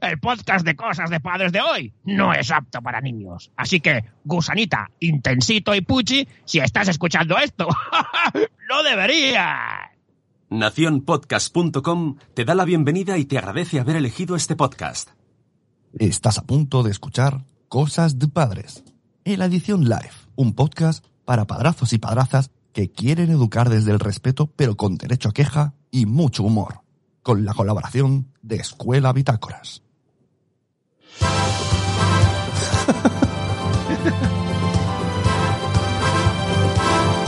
El podcast de cosas de padres de hoy no es apto para niños. Así que, gusanita, intensito y puchi, si estás escuchando esto, no deberías. Naciónpodcast.com te da la bienvenida y te agradece haber elegido este podcast. Estás a punto de escuchar Cosas de Padres, en la edición live, un podcast para padrazos y padrazas que quieren educar desde el respeto pero con derecho a queja y mucho humor, con la colaboración de Escuela Bitácoras.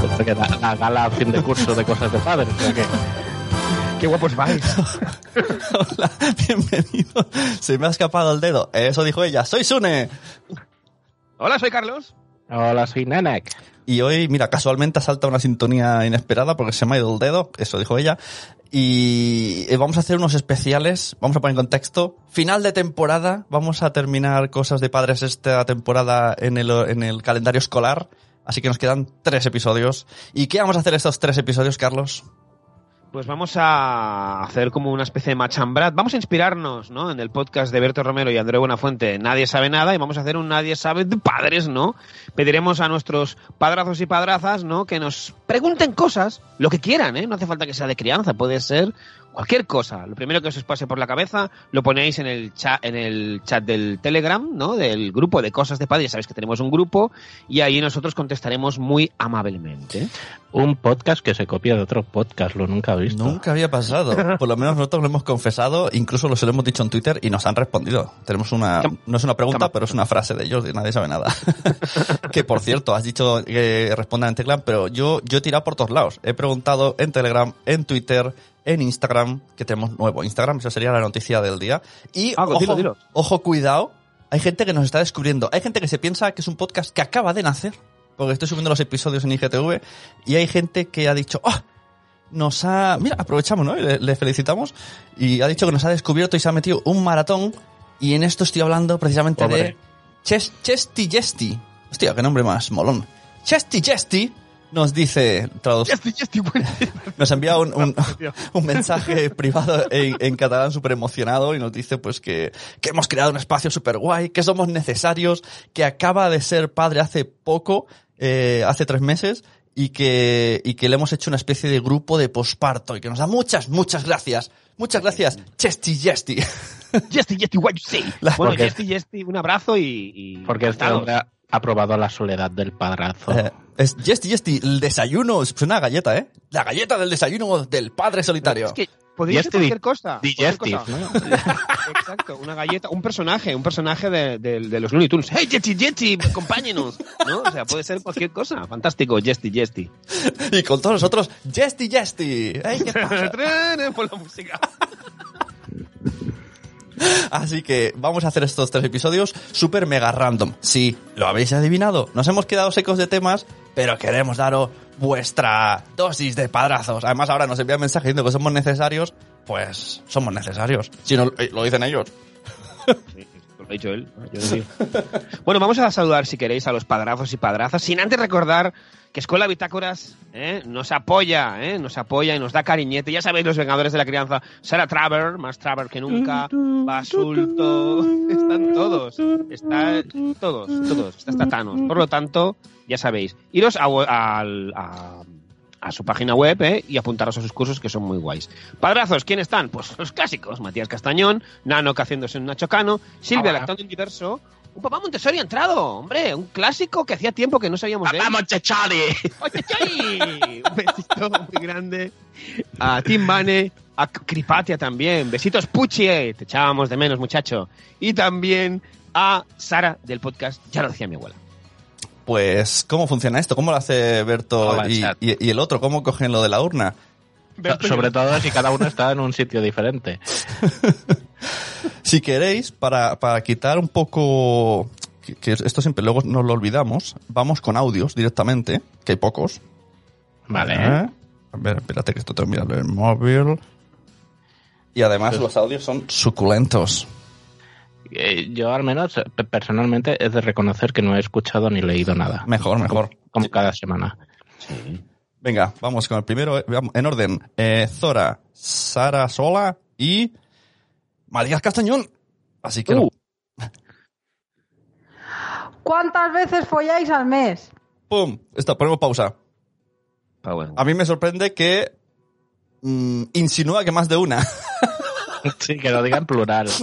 Pensé que la, la gala fin de curso de cosas de padres. o sea que- Qué guapos vais. Hola, bienvenido. Se me ha escapado el dedo. Eso dijo ella. Soy Sune. Hola, soy Carlos. Hola, soy Nenek. Y hoy, mira, casualmente salta una sintonía inesperada porque se me ha ido el dedo, eso dijo ella. Y eh, vamos a hacer unos especiales, vamos a poner en contexto. Final de temporada, vamos a terminar cosas de padres esta temporada en el, en el calendario escolar. Así que nos quedan tres episodios. ¿Y qué vamos a hacer estos tres episodios, Carlos? Pues vamos a hacer como una especie de machambrat. Vamos a inspirarnos, ¿no? En el podcast de Berto Romero y André Buenafuente, Nadie sabe nada, y vamos a hacer un Nadie sabe de padres, ¿no? Pediremos a nuestros padrazos y padrazas, ¿no? Que nos pregunten cosas, lo que quieran, ¿eh? No hace falta que sea de crianza, puede ser cualquier cosa. Lo primero que os pase por la cabeza, lo ponéis en el chat, en el chat del Telegram, ¿no? Del grupo de cosas de padres. Ya sabéis que tenemos un grupo, y ahí nosotros contestaremos muy amablemente. Un podcast que se copia de otro podcast, lo nunca he visto. Nunca había pasado. Por lo menos nosotros lo hemos confesado, incluso lo se lo hemos dicho en Twitter y nos han respondido. Tenemos una, no es una pregunta, pero es una frase de ellos y nadie sabe nada. que por cierto, has dicho que respondan en Telegram, pero yo, yo he tirado por todos lados. He preguntado en Telegram, en Twitter, en Instagram, que tenemos nuevo Instagram, esa sería la noticia del día. Y Ah, ojo, dilo, dilo. ojo, cuidado, hay gente que nos está descubriendo. Hay gente que se piensa que es un podcast que acaba de nacer, porque estoy subiendo los episodios en IGTV, y hay gente que ha dicho, ¡ah! nos ha... Mira, aprovechamos, ¿no? Y Le, le felicitamos. Y ha dicho que nos ha descubierto y se ha metido un maratón. Y en esto estoy hablando precisamente Hombre. de Ches, Chesty Jesty. Hostia, qué nombre más molón. Chesty Jesty nos dice, traduc- estoy, ya estoy bueno. nos envía un, un, un mensaje privado en, en catalán súper emocionado y nos dice pues que, que hemos creado un espacio súper guay, que somos necesarios, que acaba de ser padre hace poco, eh, hace tres meses, y que, y que le hemos hecho una especie de grupo de posparto y que nos da muchas, muchas gracias. Muchas gracias, Chesty Jesty. Jesty, Jesty, what you say. La- bueno, Jesty, un abrazo y... y Porque este ha, probado la soledad del padrazo. Eh, es Jesty Jesty, el desayuno, es una galleta, ¿eh? La galleta del desayuno del padre solitario. Es que podría ser cualquier cosa. Exacto, una galleta, un personaje, un personaje de, de- de los Looney Tunes. ¡Hey, Jesty, Jesty, acompáñenos! ¿No? O sea, puede ser cualquier cosa. Fantástico, Jesty, Jesty. Y con todos nosotros, Jesty Jesty. ¡Ey, qué pasa! Por la música. Así que vamos a hacer estos tres episodios super mega random. Sí, lo habéis adivinado. Nos hemos quedado secos de temas, pero queremos daros vuestra dosis de padrazos. Además, ahora nos envían mensajes diciendo que somos necesarios. Pues somos necesarios. Si no, eh, lo dicen ellos. Lo ha dicho él. bueno, vamos a saludar, si queréis, a los padrazos y padrazas, sin antes recordar que Escuela Bitácoras ¿eh? nos apoya, ¿eh? nos apoya y nos da cariñete. Ya sabéis, los Vengadores de la Crianza, Sara Traver, más Traver que nunca, Basulto, están todos, están todos, todos, está hasta Thanos. Por lo tanto, ya sabéis, iros a, a- a su página web ¿eh? y apuntaros a sus cursos que son muy guays. Padrazos, ¿quién están? Pues los clásicos, Matías Castañón, Nano que haciéndose un Nacho Cano, Silvia Hola. lactando un diverso, un papá Montessori ha entrado, hombre, un clásico que hacía tiempo que no sabíamos de él. ¡Vamos, Chachari! ¡Oye, Chari! Un besito muy grande a Tim Bane, a Cripatia también. Besitos, Puchi, eh, te echábamos de menos, muchacho. Y también a Sara del podcast, ya lo decía mi abuela. Pues, ¿cómo funciona esto? ¿Cómo lo hace Berto y- y el otro? ¿Cómo cogen lo de la urna? Sobre todo si cada uno está en un sitio diferente. Si queréis, para, para quitar un poco... Que, que esto siempre luego nos lo olvidamos. Vamos con audios directamente, que hay pocos. Vale. ¿Eh? A ver, espérate que esto tengo que mirarlo en el móvil. Y además los audios son suculentos. Eh, yo al menos, personalmente, he de reconocer que no he escuchado ni leído nada. Mejor, mejor. Como cada semana. Venga, vamos con el primero. eh, vamos, En orden. Eh, Zora, Sara Sola y... Matías Castañón. Así que no. Uh. ¿Cuántas veces folláis al mes? ¡Pum! Esto, ponemos pausa. Pero bueno. A mí me sorprende que mm, insinúa que más de una. Sí, que lo diga en plural.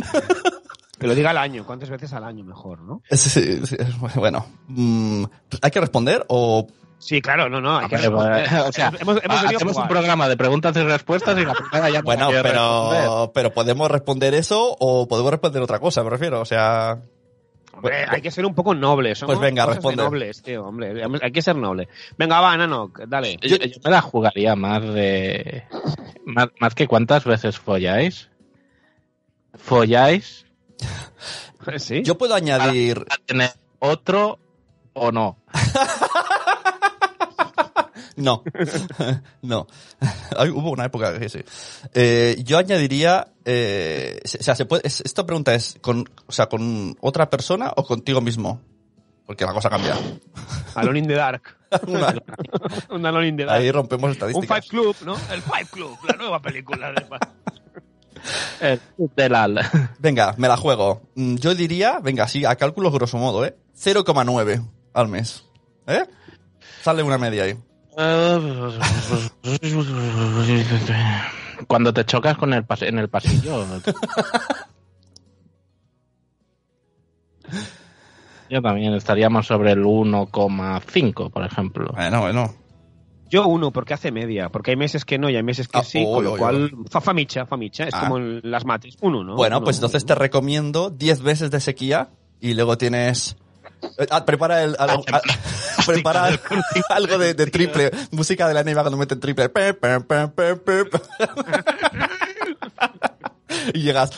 Que lo diga al año. ¿Cuántas veces al año mejor, no? Sí, sí, bueno, mm, ¿hay que responder o Sí, claro, no, no. Hay que o sea, hemos, hemos venido a hacemos un programa de preguntas y respuestas y la primera ya no Bueno, pero, pero podemos responder eso o podemos responder otra cosa, me refiero. O sea, Hombre, hay que ser un poco noble. somos Pues venga, responde. nobles, tío, hombre. Hay que ser noble. Venga, va, Nano, dale. Yo, yo me la jugaría más de. Más, más que cuántas veces folláis. ¿Folláis ¿Sí? yo puedo añadir. tener otro o no? No, no. Hubo una época que sí. Eh, yo añadiría, eh, o sea, se puede, es- esta pregunta es con, o sea, con otra persona o contigo mismo, porque la cosa cambia. Alone in the Dark. Una- un Alone in the Dark. ahí rompemos un estadísticas. Fight Club, ¿no? El Fight Club, la nueva película de El club del al. Venga, me la juego. Mm, Yo diría, venga, sí, a cálculo grosso modo, ¿eh? 0,9 al mes. ¿Eh? Sale una media ahí. Cuando te chocas con el pas- en el pasillo. Yo también estaríamos sobre el 1,5, por ejemplo. Bueno, bueno. Yo uno, porque hace media, porque hay meses que no y hay meses que Ah, sí, con lo cual, fa- famicha, famicha, es Ah. como en las mates, uno, ¿no? Bueno, Uno, pues entonces uno. te recomiendo 10 veces de sequía y luego tienes... Eh, ah, prepara el... al- al- prepara algo de, de triple. Música de la nieve cuando meten triple. Y llegas...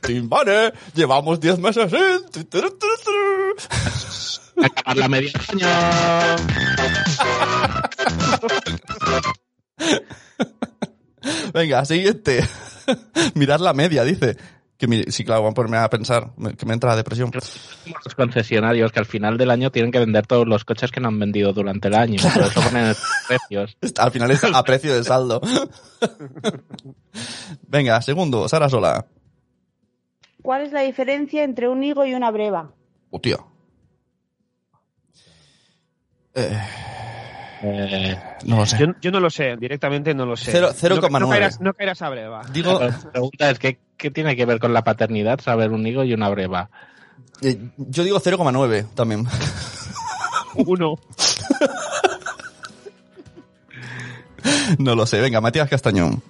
Timbane, llevamos 10 meses sin... tu, tu, tu, tu, tu". Acabar la media año. Venga, siguiente. Mirar la media, dice. Que sí, claro, van a ponerme a pensar, que me entra la depresión. Los concesionarios que al final del año tienen que vender todos los coches que no han vendido durante el año. Por eso ponen estos precios. Al final es a precio de saldo. Venga, segundo, Sara Sola. ¿Cuál es la diferencia entre un higo y una breva? Oh, tío. Eh, Eh, no lo sé. Yo, yo no lo sé, directamente no lo sé. Cero- 0,9. No, no caerás, no caerás a breva. Digo, la pregunta es, ¿qué, ¿qué tiene que ver con la paternidad saber un higo y una breva? eh, yo digo 0,9 también. Uno. No lo sé. Venga, Matías Castañón.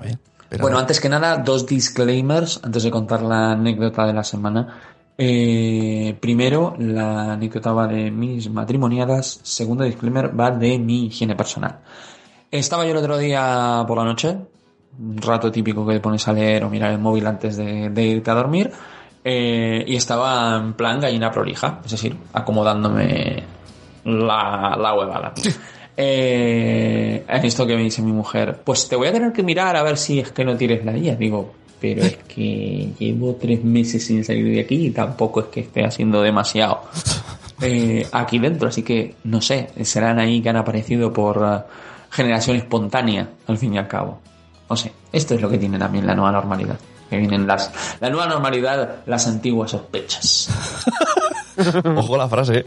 Oye. Bueno, antes que nada, dos disclaimers antes de contar la anécdota de la semana. Eh, primero, la anécdota va de mis matrimoniadas. Segundo disclaimer va de mi higiene personal. Estaba yo el otro día por la noche, un rato típico que te pones a leer o mirar el móvil antes de, de irte a dormir, eh, y estaba en plan gallina prolija, es decir, acomodándome la, la huevada. Eh, en esto que me dice mi mujer, pues te voy a tener que mirar a ver si es que no tienes la guía. Digo, pero es que llevo tres meses sin salir de aquí y tampoco es que esté haciendo demasiado eh, aquí dentro. Así que no sé, serán ahí que han aparecido por eh, generación espontánea, al fin y al cabo. No sé, esto es lo que tiene también la nueva normalidad. Que vienen las, la nueva normalidad, las antiguas sospechas. Ojo la frase.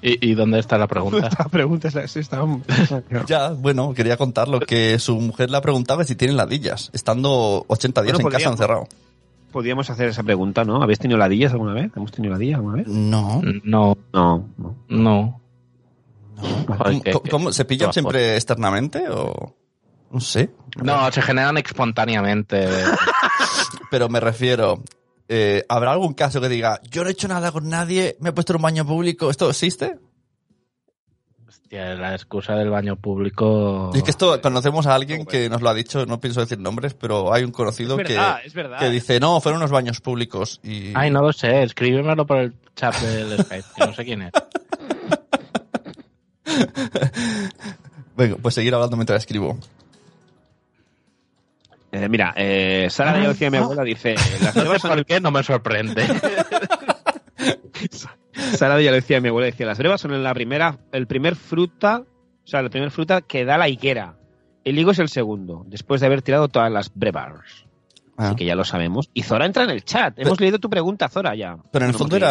¿Y, y dónde está la pregunta? La pregunta es la sí, está- Ya, bueno, quería contarlo que su mujer preguntado que si tienen ladillas, estando 80 días Bueno, en casa encerrado. Podríamos hacer esa pregunta, ¿no? ¿Habéis tenido ladillas alguna vez? ¿Hemos tenido ladillas alguna vez? No. No, No, no. no. ¿Cómo, se pillan siempre externamente o...? No sé. No, se generan espontáneamente. Pero me refiero... eh, ¿Habrá algún caso que diga, yo no he hecho nada con nadie, me he puesto en un baño público? ¿Esto existe? Hostia, la excusa del baño público. Y es que esto conocemos a alguien que nos lo ha dicho, no pienso decir nombres, pero hay un conocido Es verdad, que, es verdad. que dice, no, fueron unos baños públicos. Y... Ay, no lo sé, escríbemelo por el chat del Skype, que no sé quién es. Venga, pues seguir hablando mientras escribo. Eh, mira, eh, Sara ya decía mi abuela, dice, las No sé por qué, no me sorprende. Sara lo decía mi abuela, decía, las brevas son la primera, el primer fruta, o sea, la primera fruta que da la higuera. El higo es el segundo, después de haber tirado todas las brevas. Ah. así que ya lo sabemos. Y Zora entra en el chat. Hemos leído tu pregunta, Zora, ya. Pero en el No fondo leído,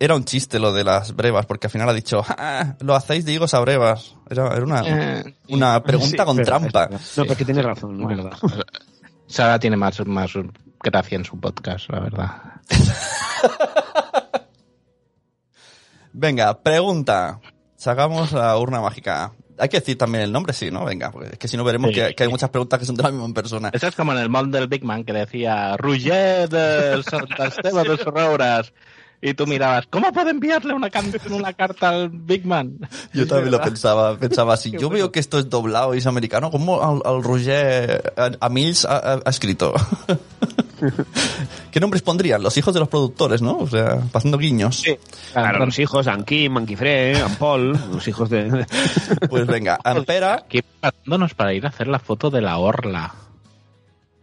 era, un chiste lo de las brevas, porque al final ha dicho, "Ah, lo hacéis de higos a brevas. Era, era una, Eh, una pregunta Sí, con trampa. No, porque tienes razón, es Bueno, verdad. Sara tiene más, más gracia en su podcast, la verdad. Venga, pregunta. Sacamos la urna mágica. Hay que decir también el nombre, sí, ¿no? Venga, porque es que si no veremos Sí. que, que hay muchas preguntas que son de la misma persona. Eso es como en el mod del Big Man que decía Roger de Santa Esteba de Sorrouras. Y tú mirabas, ¿cómo puedo enviarle una, una carta al Big Man? Yo también lo pensaba, pensaba así. Yo veo que esto es doblado y es americano. ¿Cómo al, al Roger a, a Mills ha escrito? ¿Qué nombres pondrían? Los hijos de los productores, ¿no? O sea, pasando guiños. Claro, los hijos, Anki, Manquifre, Ampol, los hijos de... Pues venga, Ampera. Aquí preparándonos para ir a hacer la foto de la orla.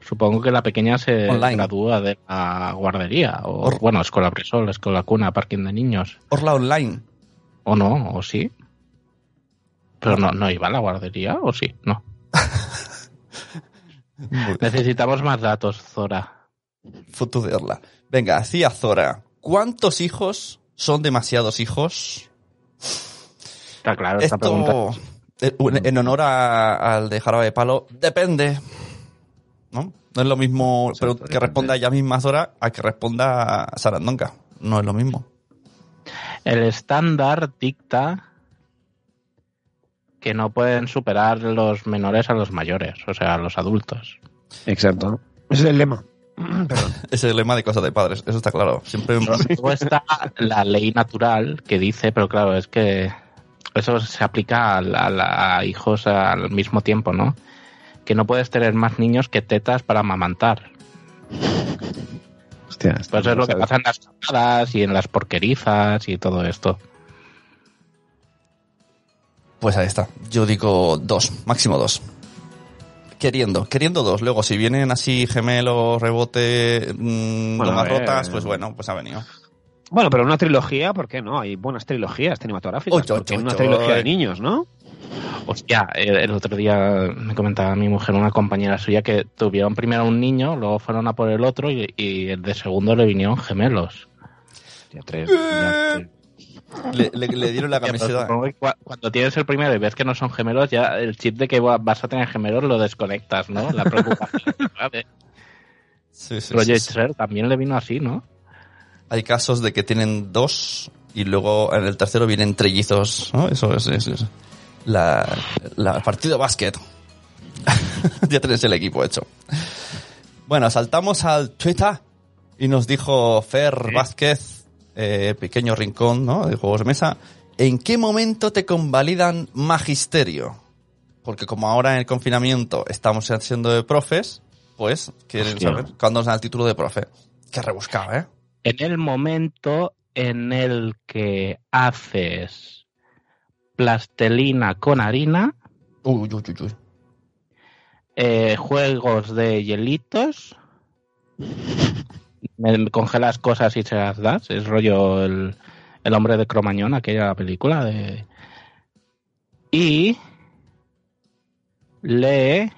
Supongo que la pequeña se Online. gradúa de la guardería. O, Or- bueno, escuela presol, escuela cuna, parking de niños. Orla Online. ¿O no? ¿O sí? Pero no, no iba a la guardería, ¿o sí? No. Necesitamos más datos, Zora. Foto de Orla. Venga, hacía Zora. ¿Cuántos hijos son demasiados hijos? Está claro esta pregunta. Esto, eh, en honor a- al de Jarabe de Palo, depende. ¿No? No es lo mismo pero Exacto, que responda ella misma Zora a que responda Sarandonga. No es lo mismo. El estándar dicta que no pueden superar los menores a los mayores, o sea, a los adultos. Exacto. Ese es el lema. Perdón. Ese es el lema de cosas de padres, eso está claro. Siempre Luego está la ley natural que dice, pero claro, es que eso se aplica a, la- a hijos al mismo tiempo, ¿no? Que no puedes tener más niños que tetas para amamantar. Hostia, Pues es lo que pasa en las camadas y en las porquerizas y todo esto. Pues ahí está. Yo digo dos, máximo dos. Queriendo, queriendo dos. Luego, si vienen así gemelos, rebote, mmm, Bueno, rotas, pues bueno, pues ha venido. Bueno, pero una trilogía, ¿por qué no? Hay buenas trilogías cinematográficas. Oy, oy, ¿Por qué oy, una trilogía de niños, ¿no? Hostia, el, el otro día me comentaba mi mujer, una compañera suya, que tuvieron primero un niño, luego fueron a por el otro y, y el de segundo le vinieron gemelos. Ya tres. ya tres. Le, le- le dieron la camiseta. cuando tienes el primero y ves que no son gemelos, ya el chip de que va- vas a tener gemelos lo desconectas, ¿no? La preocupación. ¿sabes? Sí, sí, Roger sí, sí. Schrer también le vino así, ¿no? Hay casos de que tienen dos y luego en el tercero vienen trellizos, ¿no? Eso es, la, la partido de básquet. ya tenés el equipo hecho. Bueno, saltamos al Twitter y nos dijo Fer Vázquez, eh, pequeño rincón, ¿no? De juegos de mesa. ¿En qué momento te convalidan magisterio? Porque como ahora en el confinamiento estamos haciendo de profes, pues quieren Hostia. saber cuándo nos dan el título de profe. Qué rebuscado, ¿eh? En el momento en el que haces plastelina con harina, Uy, uy, uy, uy. eh, juegos de hielitos, me, congelas cosas y se las das, es rollo el, el hombre de Cromañón, aquella película de... Y lee...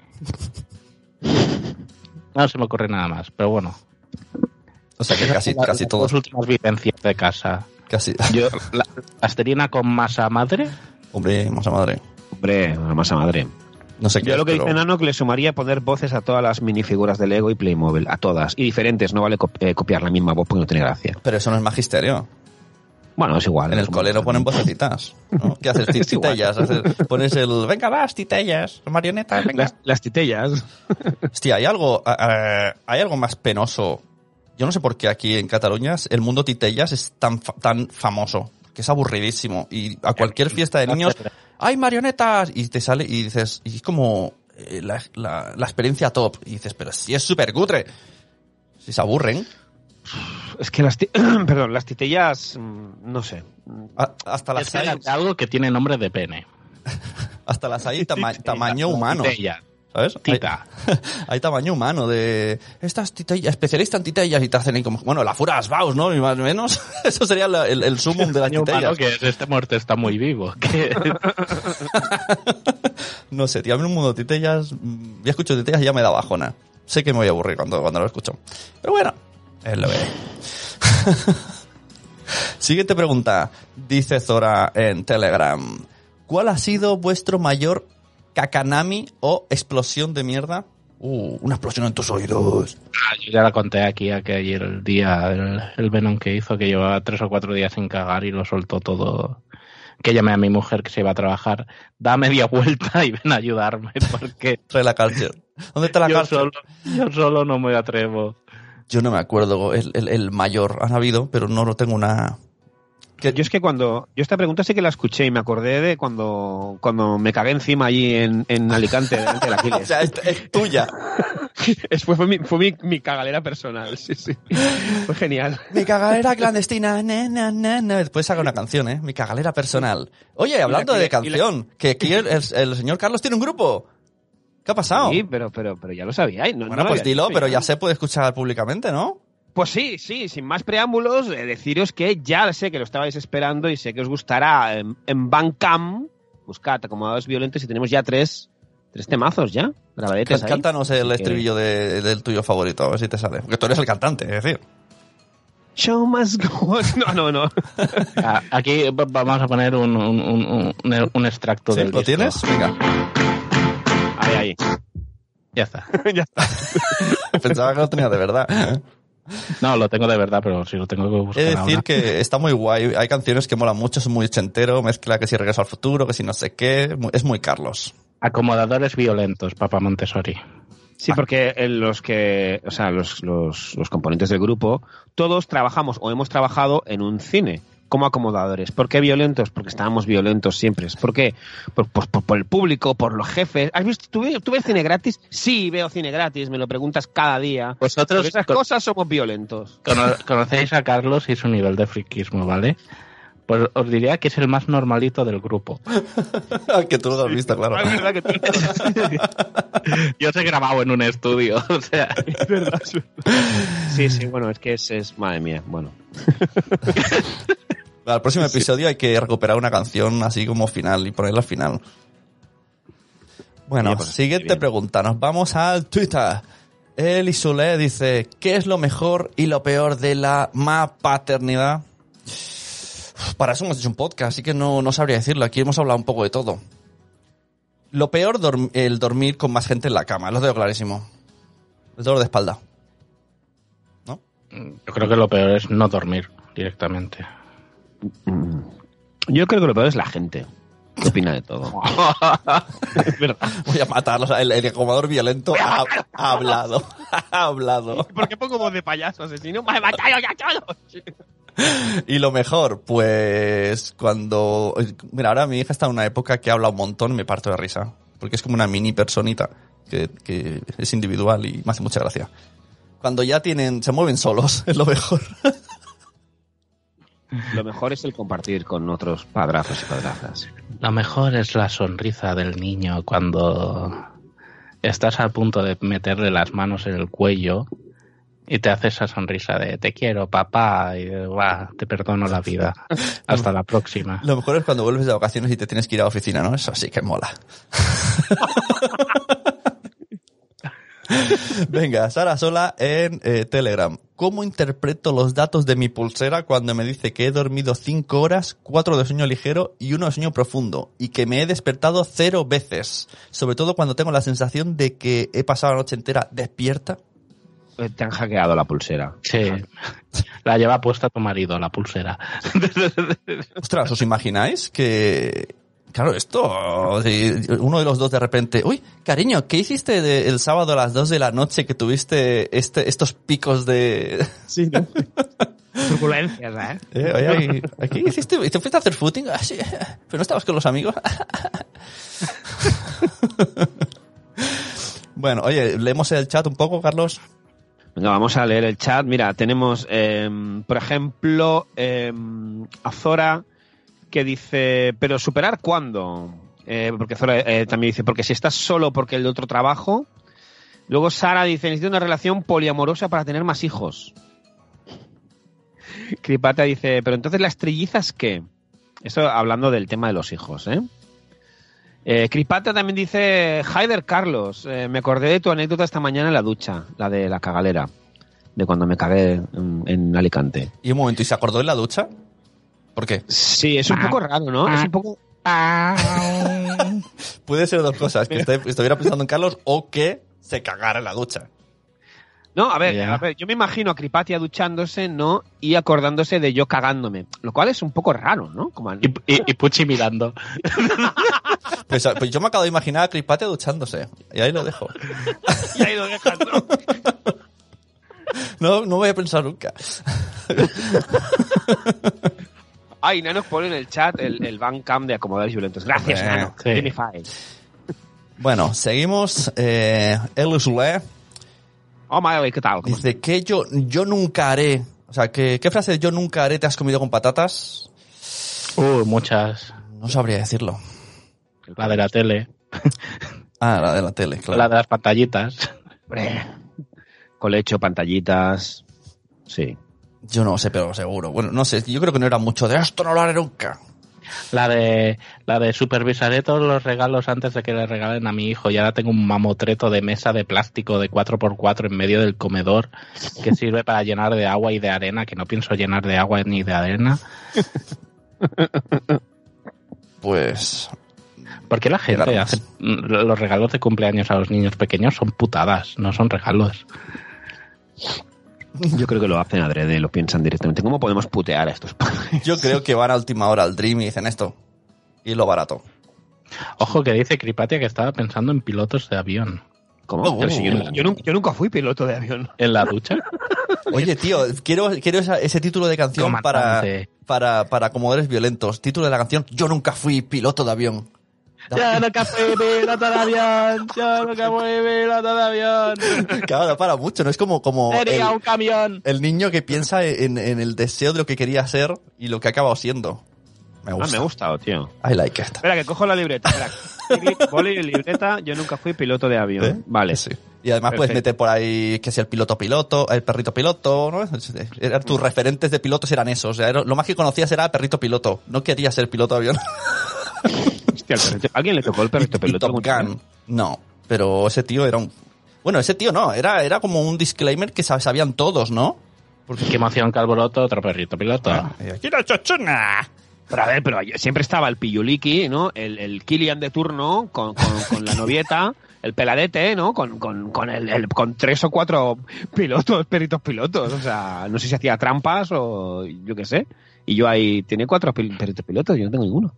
No se me ocurre nada más, pero bueno. O sea que casi, Las- casi las todos, dos últimas vivencias de casa. casi. Yo, la plastelina con masa madre, Hombre, masa madre. Hombre, una masa madre. No sé qué. Yo es, lo que pero- dice Nano que le sumaría poner voces a todas las minifiguras de Lego y Playmobil, a todas. Y diferentes, no vale eh, copiar la misma voz porque no tiene gracia. Pero eso no es magisterio. Bueno, es igual. En el es cole no ponen vocecitas. ¿no? ¿Qué haces? Titellas. Haces- pones el, venga, vas, titellas, marionetas, venga. Las, las titellas. Hostia, hay algo, hay algo más penoso. Yo no sé por qué aquí en Cataluña el mundo titellas es tan, fa- tan famoso. Que es aburridísimo. Y a cualquier fiesta de niños, ¡hay marionetas! Y te sale y dices, y es como eh, la, la- la experiencia top. Y dices, pero si es súper cutre. Si se aburren. Es que las, ti- perdón, las titellas, mm, no sé. A- hasta las es que hay, algo que tiene nombre de pene. hasta las hay tama- tamaño humano. Titella, ¿Sabes? Hay, tita. hay tamaño humano de estas titellas, especialista en titellas y te hacen ahí como, bueno, la Furas Baus, ¿no? Y más o menos. Eso sería la- el, el sumum de las titellas. que es este muerto está muy vivo. No sé, tío, a mí un mundo de titellas, mm, ya escucho titellas y ya me da bajona. sé que me voy a aburrir cuando, cuando lo escucho. Pero bueno, es lo que hay. Siguiente pregunta. Dice Zora en Telegram. ¿Cuál ha sido vuestro mayor kakanami o explosión de mierda? Uh, una explosión en tus oídos. Ah, Yo ya la conté aquí a que ayer el día, el, el Venom que hizo, que llevaba tres o cuatro días sin cagar y lo soltó todo. Que llamé a mi mujer que se iba a trabajar, da media vuelta y ven a ayudarme porque Trae la culture. ¿Dónde está la yo solo, yo solo no me atrevo. Yo no me acuerdo el, el- el mayor. Han habido, pero no lo tengo una... Yo es que cuando. Yo esta pregunta sí que la escuché y me acordé de cuando, cuando me cagué encima allí en, en Alicante, delante del O Aquiles. sea, es, es tuya. Es- fue fue, mi, fue mi, mi cagalera personal, sí, sí. Fue genial. Mi cagalera clandestina. na, na, na, na. Después saca una canción, ¿eh? Mi cagalera personal. Oye, hablando la- de la- canción, que aquí el, el- el señor Carlos tiene un grupo. ¿Qué ha pasado? Sí, pero, pero, pero ya lo sabíais. No, bueno, no lo pues dilo, dicho pero ya se puede escuchar públicamente, ¿no? Pues sí, sí, sin más preámbulos, eh, deciros que ya sé que lo estabais esperando y sé que os gustará en, en Bandcamp. Buscad acomodados violentos y tenemos ya tres, tres temazos ya. Grabadetes ahí. Cántanos el Así que- estribillo de- del tuyo favorito, a ver si te sale. Porque tú eres el cantante, es decir. Show must go on. No, no, no. Ah, Aquí vamos a poner un, un, un, un- un extracto ¿Sí? del ¿Lo disco. tienes? Venga. Ahí, ahí. Ya está. ya está. Pensaba que lo tenía de verdad. No, lo tengo de verdad, pero si lo tengo que buscar de decir ahora. que está muy guay. Hay canciones que molan mucho, son muy ochentero, mezcla que si regreso al futuro, que si no sé qué. Es muy Carlos. Acomodadores violentos, Papa Montessori. Sí, porque en los que, o sea, los, los, los componentes del grupo, todos trabajamos o hemos trabajado en un cine como acomodadores. ¿Por qué violentos? Porque estábamos violentos siempre. ¿Por qué? Por, por- por- por el público, por los jefes. ¿Has visto? ¿Tú, tú ves cine gratis? Sí, veo cine gratis, me lo preguntas cada día. Vosotros Por esas con- cosas somos violentos. cono- conocéis a Carlos y su nivel de friquismo, ¿vale? Pues os diría que es el más normalito del grupo. que tú lo has visto, claro. Es verdad que tú- Yo os he grabado en un estudio, o sea... es verdad, es verdad. Sí, sí, bueno, es que es, es madre mía, bueno. Para el próximo episodio hay que recuperar una canción así como final y ponerla al final. Bueno, pues, siguiente pregunta. Nos vamos al Twitter. Eli Sule dice, ¿qué es lo mejor y lo peor de la ma paternidad? Para eso hemos hecho un podcast, así que no, no sabría decirlo. Aquí hemos hablado un poco de todo. Lo peor, dorm- el dormir con más gente en la cama. Lo tengo clarísimo. El dolor de espalda. Yo creo que lo peor es no dormir directamente. Mm. Yo creo que lo peor es la gente. ¿Qué opina de todo? Voy a matarlos. El, el acomodador violento ha, ha hablado. ha hablado. ¿Por qué pongo voz de payaso asesino? ¡Me he matado ya todos! Y lo mejor, pues cuando... Mira, ahora mi hija está en una época que habla un montón y me parto de risa. Porque es como una mini personita que, que es individual y me hace mucha gracia. Cuando ya tienen... Se mueven solos, es lo mejor. Lo mejor es el compartir con otros padrazos y padrazas. Lo mejor es la sonrisa del niño cuando estás a punto de meterle las manos en el cuello y te hace esa sonrisa de te quiero, papá, y va, te perdono la vida. Hasta la próxima. Lo mejor es cuando vuelves de vacaciones y te tienes que ir a la oficina, ¿no? Eso sí que mola. Venga, Sara Sola en eh, Telegram. ¿Cómo interpreto los datos de mi pulsera cuando me dice que he dormido 5 horas, 4 de sueño ligero y uno de sueño profundo? Y que me he despertado cero veces. Sobre todo cuando tengo la sensación de que he pasado la noche entera despierta. Eh, Te han hackeado la pulsera. Sí. La lleva puesta tu marido, la pulsera. Ostras, ¿os imagináis que... Claro, esto, si uno de los dos de repente, uy, cariño, ¿qué hiciste de- el sábado a las 2 de la noche que tuviste este, estos picos de... Sí, ¿no? Turbulencias, ¿eh? Eh, oye, aquí- aquí hiciste, ¿te fuiste a hacer footing? Ah, sí, pero no estabas con los amigos. bueno, oye, leemos el chat un poco, Carlos. Venga, vamos a leer el chat. Mira, tenemos, eh, por ejemplo, eh, a Zora que dice, pero superar cuándo? Eh, porque Zora eh, también dice, porque si estás solo porque el otro trabajo. Luego Sara dice, necesito una relación poliamorosa para tener más hijos. Cripata dice, pero entonces las trillizas qué? Esto hablando del tema de los hijos, ¿eh? Eh, Crispata también dice, Haider Carlos, eh, me acordé de tu anécdota esta mañana en la ducha, la de la cagalera, de cuando me cagué en Alicante. Y un momento, ¿y se acordó en la ducha? ¿Por qué? Sí, es un poco raro, ¿no? Es un poco... Puede ser dos cosas, que estuviera pensando en Carlos o que se cagara en la ducha. No, a ver, a ver, yo me imagino a Cripatia duchándose, ¿no? Y acordándose de yo cagándome, lo cual es un poco raro, ¿no? Como Y, y- y Puchi mirando. Pues, pues yo me acabo de imaginar a Crispate duchándose. Y ahí lo dejo. y ahí lo dejas, ¿no? No, no voy a pensar nunca. Ay, Nano pone en el chat el, el Bandcamp de acomodadores violentos. Gracias, Nano. sí. Bueno, seguimos. Eh, Usulé Oh, my, ¿qué tal? ¿Cómo dice que yo, yo nunca haré. O sea, que, ¿qué frase de yo nunca haré te has comido con patatas? Uh, muchas. No sabría decirlo. La de la tele. Ah, la de la tele, claro. La de las pantallitas. Colecho, pantallitas. Sí. Yo no sé, pero seguro. Bueno, no sé, yo creo que no era mucho de esto, no lo haré nunca. La de, la de supervisaré todos los regalos antes de que le regalen a mi hijo. Y ahora tengo un mamotreto de mesa de plástico de 4x4 en medio del comedor que sirve para llenar de agua y de arena, que no pienso llenar de agua ni de arena. Pues. Porque la gente hace los regalos de cumpleaños a los niños pequeños son putadas, no son regalos. Yo creo que lo hacen adrede, lo piensan directamente. ¿Cómo podemos putear a estos padres? Yo creo que van a última hora al Dream y dicen esto. Y lo barato. Ojo que dice Cripatia que estaba pensando en pilotos de avión. ¿Cómo? Oh, si yo, oh. yo nunca, yo nunca fui piloto de avión. ¿En la ducha? Oye, tío, quiero, quiero esa- ese título de canción para, para, para comodores violentos. Título de la canción, Yo nunca fui piloto de avión. Yo nunca fui piloto de avión, yo nunca fui piloto de avión. Claro, no para mucho, ¿no? Es como, como Sería el, un camión. el niño que piensa en, en el deseo de lo que quería ser y lo que ha acabado siendo. Me Ah, gusta. me ha gustado, tío. I like it. Espera, que cojo la libreta. Espera. Boli y libreta. Yo nunca fui piloto de avión. ¿Eh? Vale. Sí. Y además puedes Perfecto. meter por ahí que sea el piloto piloto, el perrito piloto, ¿no? Eran tus referentes de pilotos eran esos. O sea, lo más que conocías era el perrito piloto. No querías ser piloto de avión. Hostia, el perrito- ¿Alguien le tocó el perrito Y piloto? Top Gun. No, pero ese tío era un... Bueno, ese tío no, era, era como un disclaimer que sab- sabían todos, ¿no? Porque Qué emoción, Calboroto, otro perrito piloto. Aquí la chochona. Pero a ver, pero siempre estaba el Piyuliki, ¿no? El, el Kilian de turno con, con, con la novieta, el peladete, ¿no? Con, con, con, el, el- con tres o cuatro pilotos, perritos pilotos. O sea, no sé si hacía trampas o yo qué sé. Y yo ahí, tiene cuatro perritos pilotos, yo no tengo ninguno.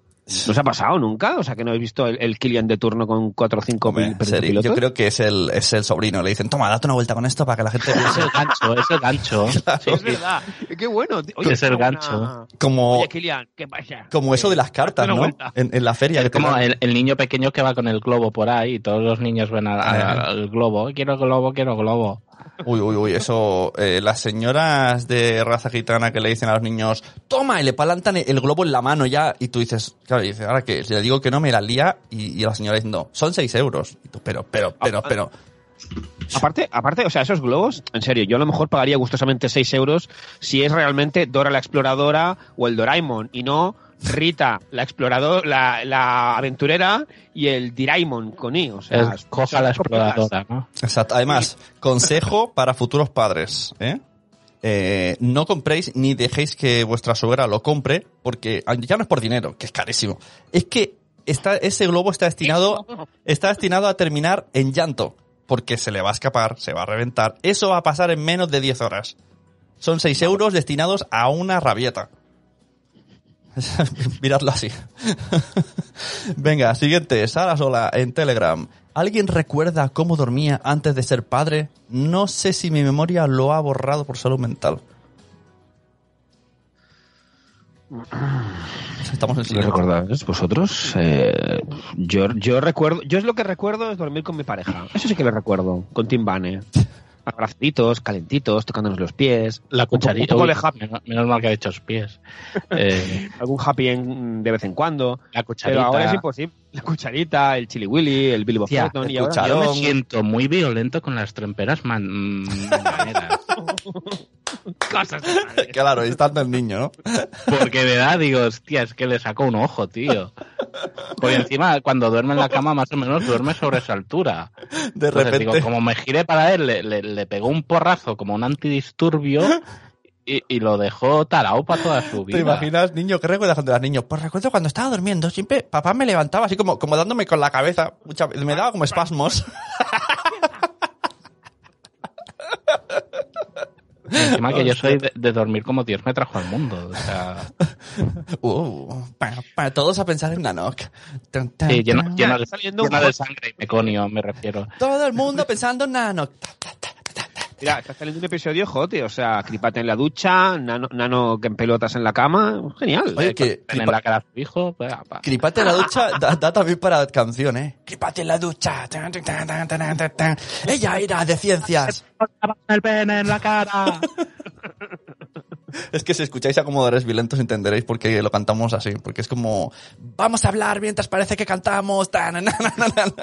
¿No se ha pasado nunca? O sea, que no habéis visto el, el Kilian de turno con cuatro o cinco Hombre, serio, pilotos? yo creo que es el, es el sobrino. Le dicen, toma, date una vuelta con esto para que la gente Es el gancho, es el gancho. Sí, es verdad. Qué bueno. tío. Es el gancho. como, Oye, Kilian, ¿qué pasa? como eso de las cartas, ¿no? En, en la feria. Es como el, el niño pequeño que va con el globo por ahí y todos los niños ven al, al- Ajá. al globo. Quiero globo, quiero globo. Uy, uy, uy, eso. eh, las señoras de raza gitana que le dicen a los niños, toma, y le palantan el globo en la mano ya, y tú dices, claro, y dices, ahora que le digo que no me la lía, y, y la señora diciendo, son seis euros. Y tú, pero, pero, pero, Ah, pero. Aparte, aparte, o sea, esos globos, en serio, yo a lo mejor pagaría gustosamente 6 euros si es realmente Dora la exploradora o el Doraemon y no Rita la exploradora, la, la aventurera y el Diraimon con I. O sea, Es coja la exploradora, ¿no? Exacto. Además, consejo para futuros padres, ¿eh? Eh, no compréis ni dejéis que vuestra suegra lo compre, porque ya no es por dinero, que es carísimo. Es que está, ese globo está destinado, está destinado a terminar en llanto, porque se le va a escapar, se va a reventar. Eso va a pasar en menos de 10 horas. Son 6 euros destinados a una rabieta. Miradlo así. Venga, siguiente. Sara Sola en Telegram. ¿Alguien recuerda cómo dormía antes de ser padre? No sé si mi memoria lo ha borrado por salud mental. Estamos en ¿Lo silencio. recordáis vosotros? Eh, yo, yo recuerdo, yo es lo que recuerdo es dormir con mi pareja. Eso sí que lo recuerdo, con Tim Bane. Abracitos, calentitos, tocándonos los pies. La Un poco- cucharita. un poco de happy, menos, mal que ha dicho los pies. Eh, algún happy end de vez en cuando. la Pero cucharita. ahora es imposible. La cucharita, el chili willy, el Billy Bob Tía, y ahora Yo me siento muy violento con las tremperas man-. Cosas de padres. Claro, ahí está el niño, ¿no? Porque de edad digo, hostia, es que le sacó un ojo, tío. Porque encima, cuando duerme en la cama, más o menos duerme sobre esa altura. De Entonces, repente. digo, como me giré para él, le, le- le pegó un porrazo como un antidisturbio y, y lo dejó tarao para toda su vida. ¿Te imaginas, niño? ¿Qué recuerdas cuando eras niño? Pues recuerdo cuando estaba durmiendo, siempre papá me levantaba así como, como dándome con la cabeza. Muchas veces me daba como espasmos. Encima que yo soy de, de dormir como Dios me trajo al mundo. O sea, Uh, pa- pa- todos a pensar en Nanok. Tan, tan, sí, lleno, lleno de, lleno de sangre y meconio, me refiero. Todo el mundo pensando en Nanok. Mira, está saliendo un episodio jote, o sea, cripate en la ducha, nano, nano que en pelotas en la cama, genial. Oye, que Tener cripa- la cara hijo, pues, pa. Cripate en la ducha da, da también para canción, ¿eh? Cripate en la ducha. Tan, tan, tan, tan, tan, tan, tan. Ella era de ciencias. el pene en la cara. Es que si escucháis a Comodores Violentos entenderéis por qué lo cantamos así. Porque es como, vamos a hablar mientras parece que cantamos. Tan, na, na, na.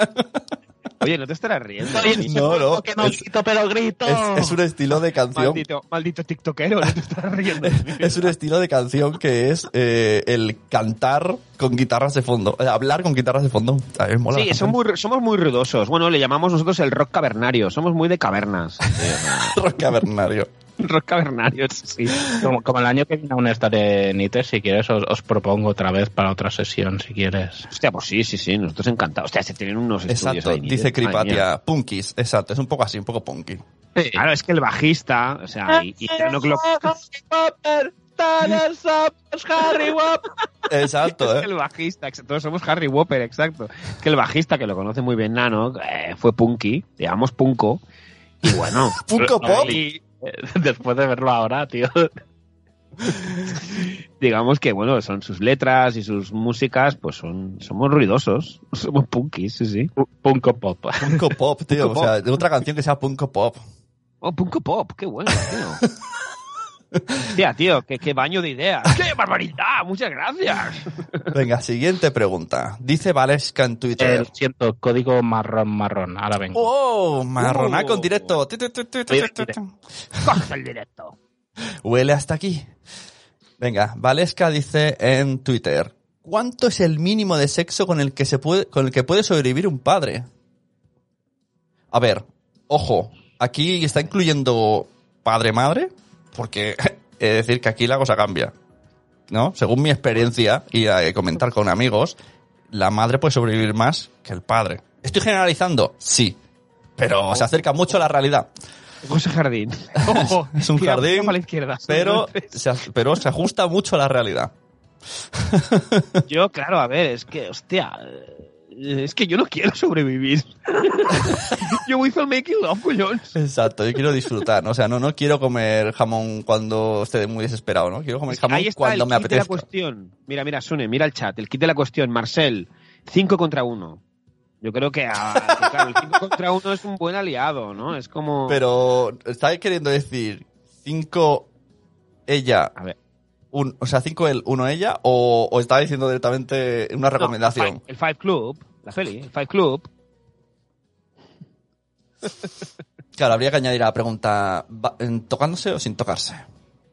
Oye, no te estarás riendo. No, no. Que no Es, grito, pero grito. es- es un estilo de canción. Maldito, maldito tiktokero, no te estarás riendo. Es un estilo de canción que es eh, el cantar con guitarras de fondo. Eh, hablar con guitarras de fondo. Mola Sí, son muy, somos muy ruidosos. Bueno, le llamamos nosotros el rock cavernario. Somos muy de cavernas. Rock cavernario. rock cavernario, sí. Como, como el año que viene aún estaré Nite, si quieres, os, os propongo otra vez para otra sesión, si quieres. Hostia, pues sí, sí, sí. Nosotros encantados. Hostia, se tienen unos estudios Exacto, ahí, dice. Cripatia. Punkis, exacto. Es un poco así, un poco punky. Claro, es que el bajista, o sea, y, y Nano Glock- Exacto, Es que ¿eh? el bajista, todos somos Harry Whopper, exacto. Es que el bajista, que lo conoce muy bien Nano, eh, fue Punky, llamamos Punko. Y bueno, Punko Pop. y Después de verlo ahora, tío. digamos que bueno, son sus letras y sus músicas, pues son, somos ruidosos, somos punkis, sí, sí. Punko Pop. Punko Pop, tío. Punko O sea, de otra canción que sea Punko Pop. Oh, Punko Pop, qué bueno, tío. Hostia, tío, qué, qué baño de ideas. ¡Qué barbaridad! Muchas gracias. Venga, siguiente pregunta. Dice Valeska en Eh, Twitter. siento, código marrón, marrón. Ahora vengo. ¡Oh! Marronaco en Oh. directo. Coge el directo. Huele hasta aquí. Venga, Valeska dice en Twitter. ¿Cuánto es el mínimo de sexo con el que se puede, con el que puede sobrevivir un padre? A ver, ojo, aquí está incluyendo padre-madre, porque he de decir que aquí la cosa cambia. ¿No? Según mi experiencia y eh, comentar con amigos, la madre puede sobrevivir más que el padre. ¿Estoy generalizando? Sí. Pero se acerca mucho a la realidad. José Jardín. Ojo, Es un jardín, para la izquierda. Pero se, pero se ajusta mucho a la realidad. Yo, claro, a ver, es que, hostia, es que yo no quiero sobrevivir. yo hizo el making love, coñones. Exacto, yo quiero disfrutar, ¿no? O sea, no, no quiero comer jamón cuando esté muy desesperado, ¿no? Quiero comer jamón Ahí está cuando el me kit de la apetezca. cuestión. Mira, mira, Sune, mira el chat. El kit de la cuestión, Marcel, 5 contra 1. Yo creo que, ah, claro, el 5 contra 1 es un buen aliado, ¿no? Es como... Pero, ¿está queriendo decir cinco ella, A ver. un, o sea, cinco él, uno ella? O, o está diciendo directamente una No, recomendación? el Five Club, la peli, el Five Club. Claro, habría que añadir a la pregunta, ¿va- en ¿tocándose o sin tocarse?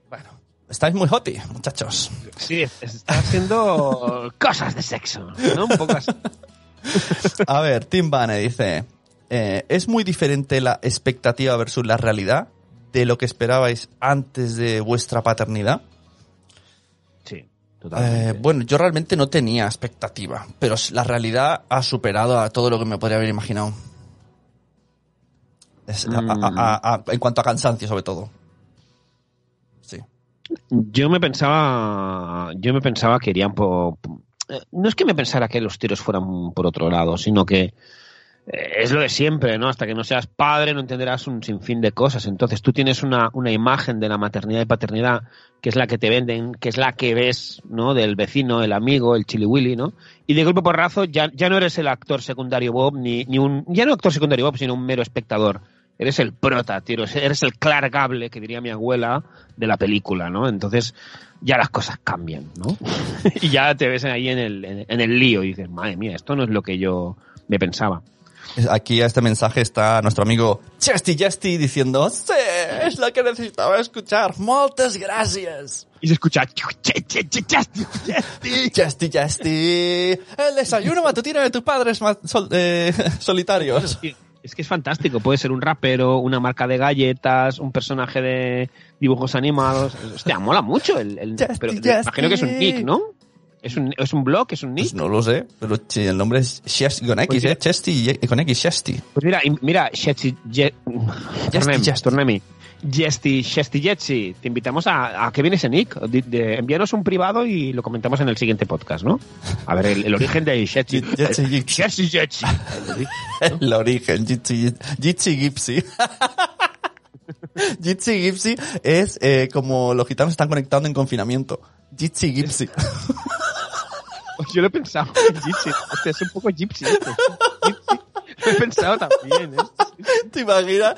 Bueno, estáis muy hoti, muchachos. Sí, está haciendo cosas de sexo, ¿no? Un poco así. A ver, Tim Bane dice, eh, ¿es muy diferente la expectativa versus la realidad de lo que esperabais antes de vuestra paternidad? Eh, bueno, yo realmente no tenía expectativa, pero la realidad ha superado a todo lo que me podría haber imaginado. Es- Mm. a- a- a- en cuanto a cansancio, sobre todo. Sí. Yo me pensaba, yo me pensaba que irían por, eh, no es que me pensara que los tiros fueran por otro lado, sino que es lo de siempre, ¿no? Hasta que no seas padre no entenderás un sinfín de cosas. Entonces tú tienes una, una imagen de la maternidad y paternidad que es la que te venden, que es la que ves, ¿no? Del vecino, el amigo, el chili willy, ¿no? Y de golpe porrazo ya, ya no eres el actor secundario Bob, ni, ni un, ya no actor secundario Bob, sino un mero espectador. Eres el prota, tío. Eres el Clark Gable, que diría mi abuela, de la película, ¿no? Entonces ya las cosas cambian, ¿no? y ya te ves ahí en el, en, en el lío y dices, madre mía, esto no es lo que yo me pensaba. Aquí a este mensaje está nuestro amigo Chesty Jesty diciendo, sí, es lo que necesitaba escuchar. Muchas gracias. Y se escucha... "Che, che, che, Chesty, Chesty". Chesty el desayuno matutino de tus padres sol- eh, solitarios. Es que es fantástico. Puede ser un rapero, una marca de galletas, un personaje de dibujos animados. Hostia, mola mucho. El, el- pero imagino que es un nick, ¿no? ¿Es un, es un blog? ¿Es un nick? Pues no lo sé, pero el nombre es Chesty con X, Pues eh. Chesty con X, Chesty. Pues mira, mira, Shetsi, Je- tornem, Jesty. tornem-hi. Jesty, Shesty Jetsi, te invitamos a, a que vienes en Nick. Di- de- envíanos un privado y lo comentamos en el siguiente podcast, ¿no? A ver, el, el origen de. Jetsi, Jetsi. Jetsi. El origen, Jitsi Gipsy. Jitsi Gipsy es eh, como los gitanos están conectando en confinamiento. Jitsi Gipsy. Pues yo lo he pensado en Gypsy. Hostia, es un poco Gypsy. este. Gypsy. Lo he pensado también, ¿eh? ¿Te imaginas?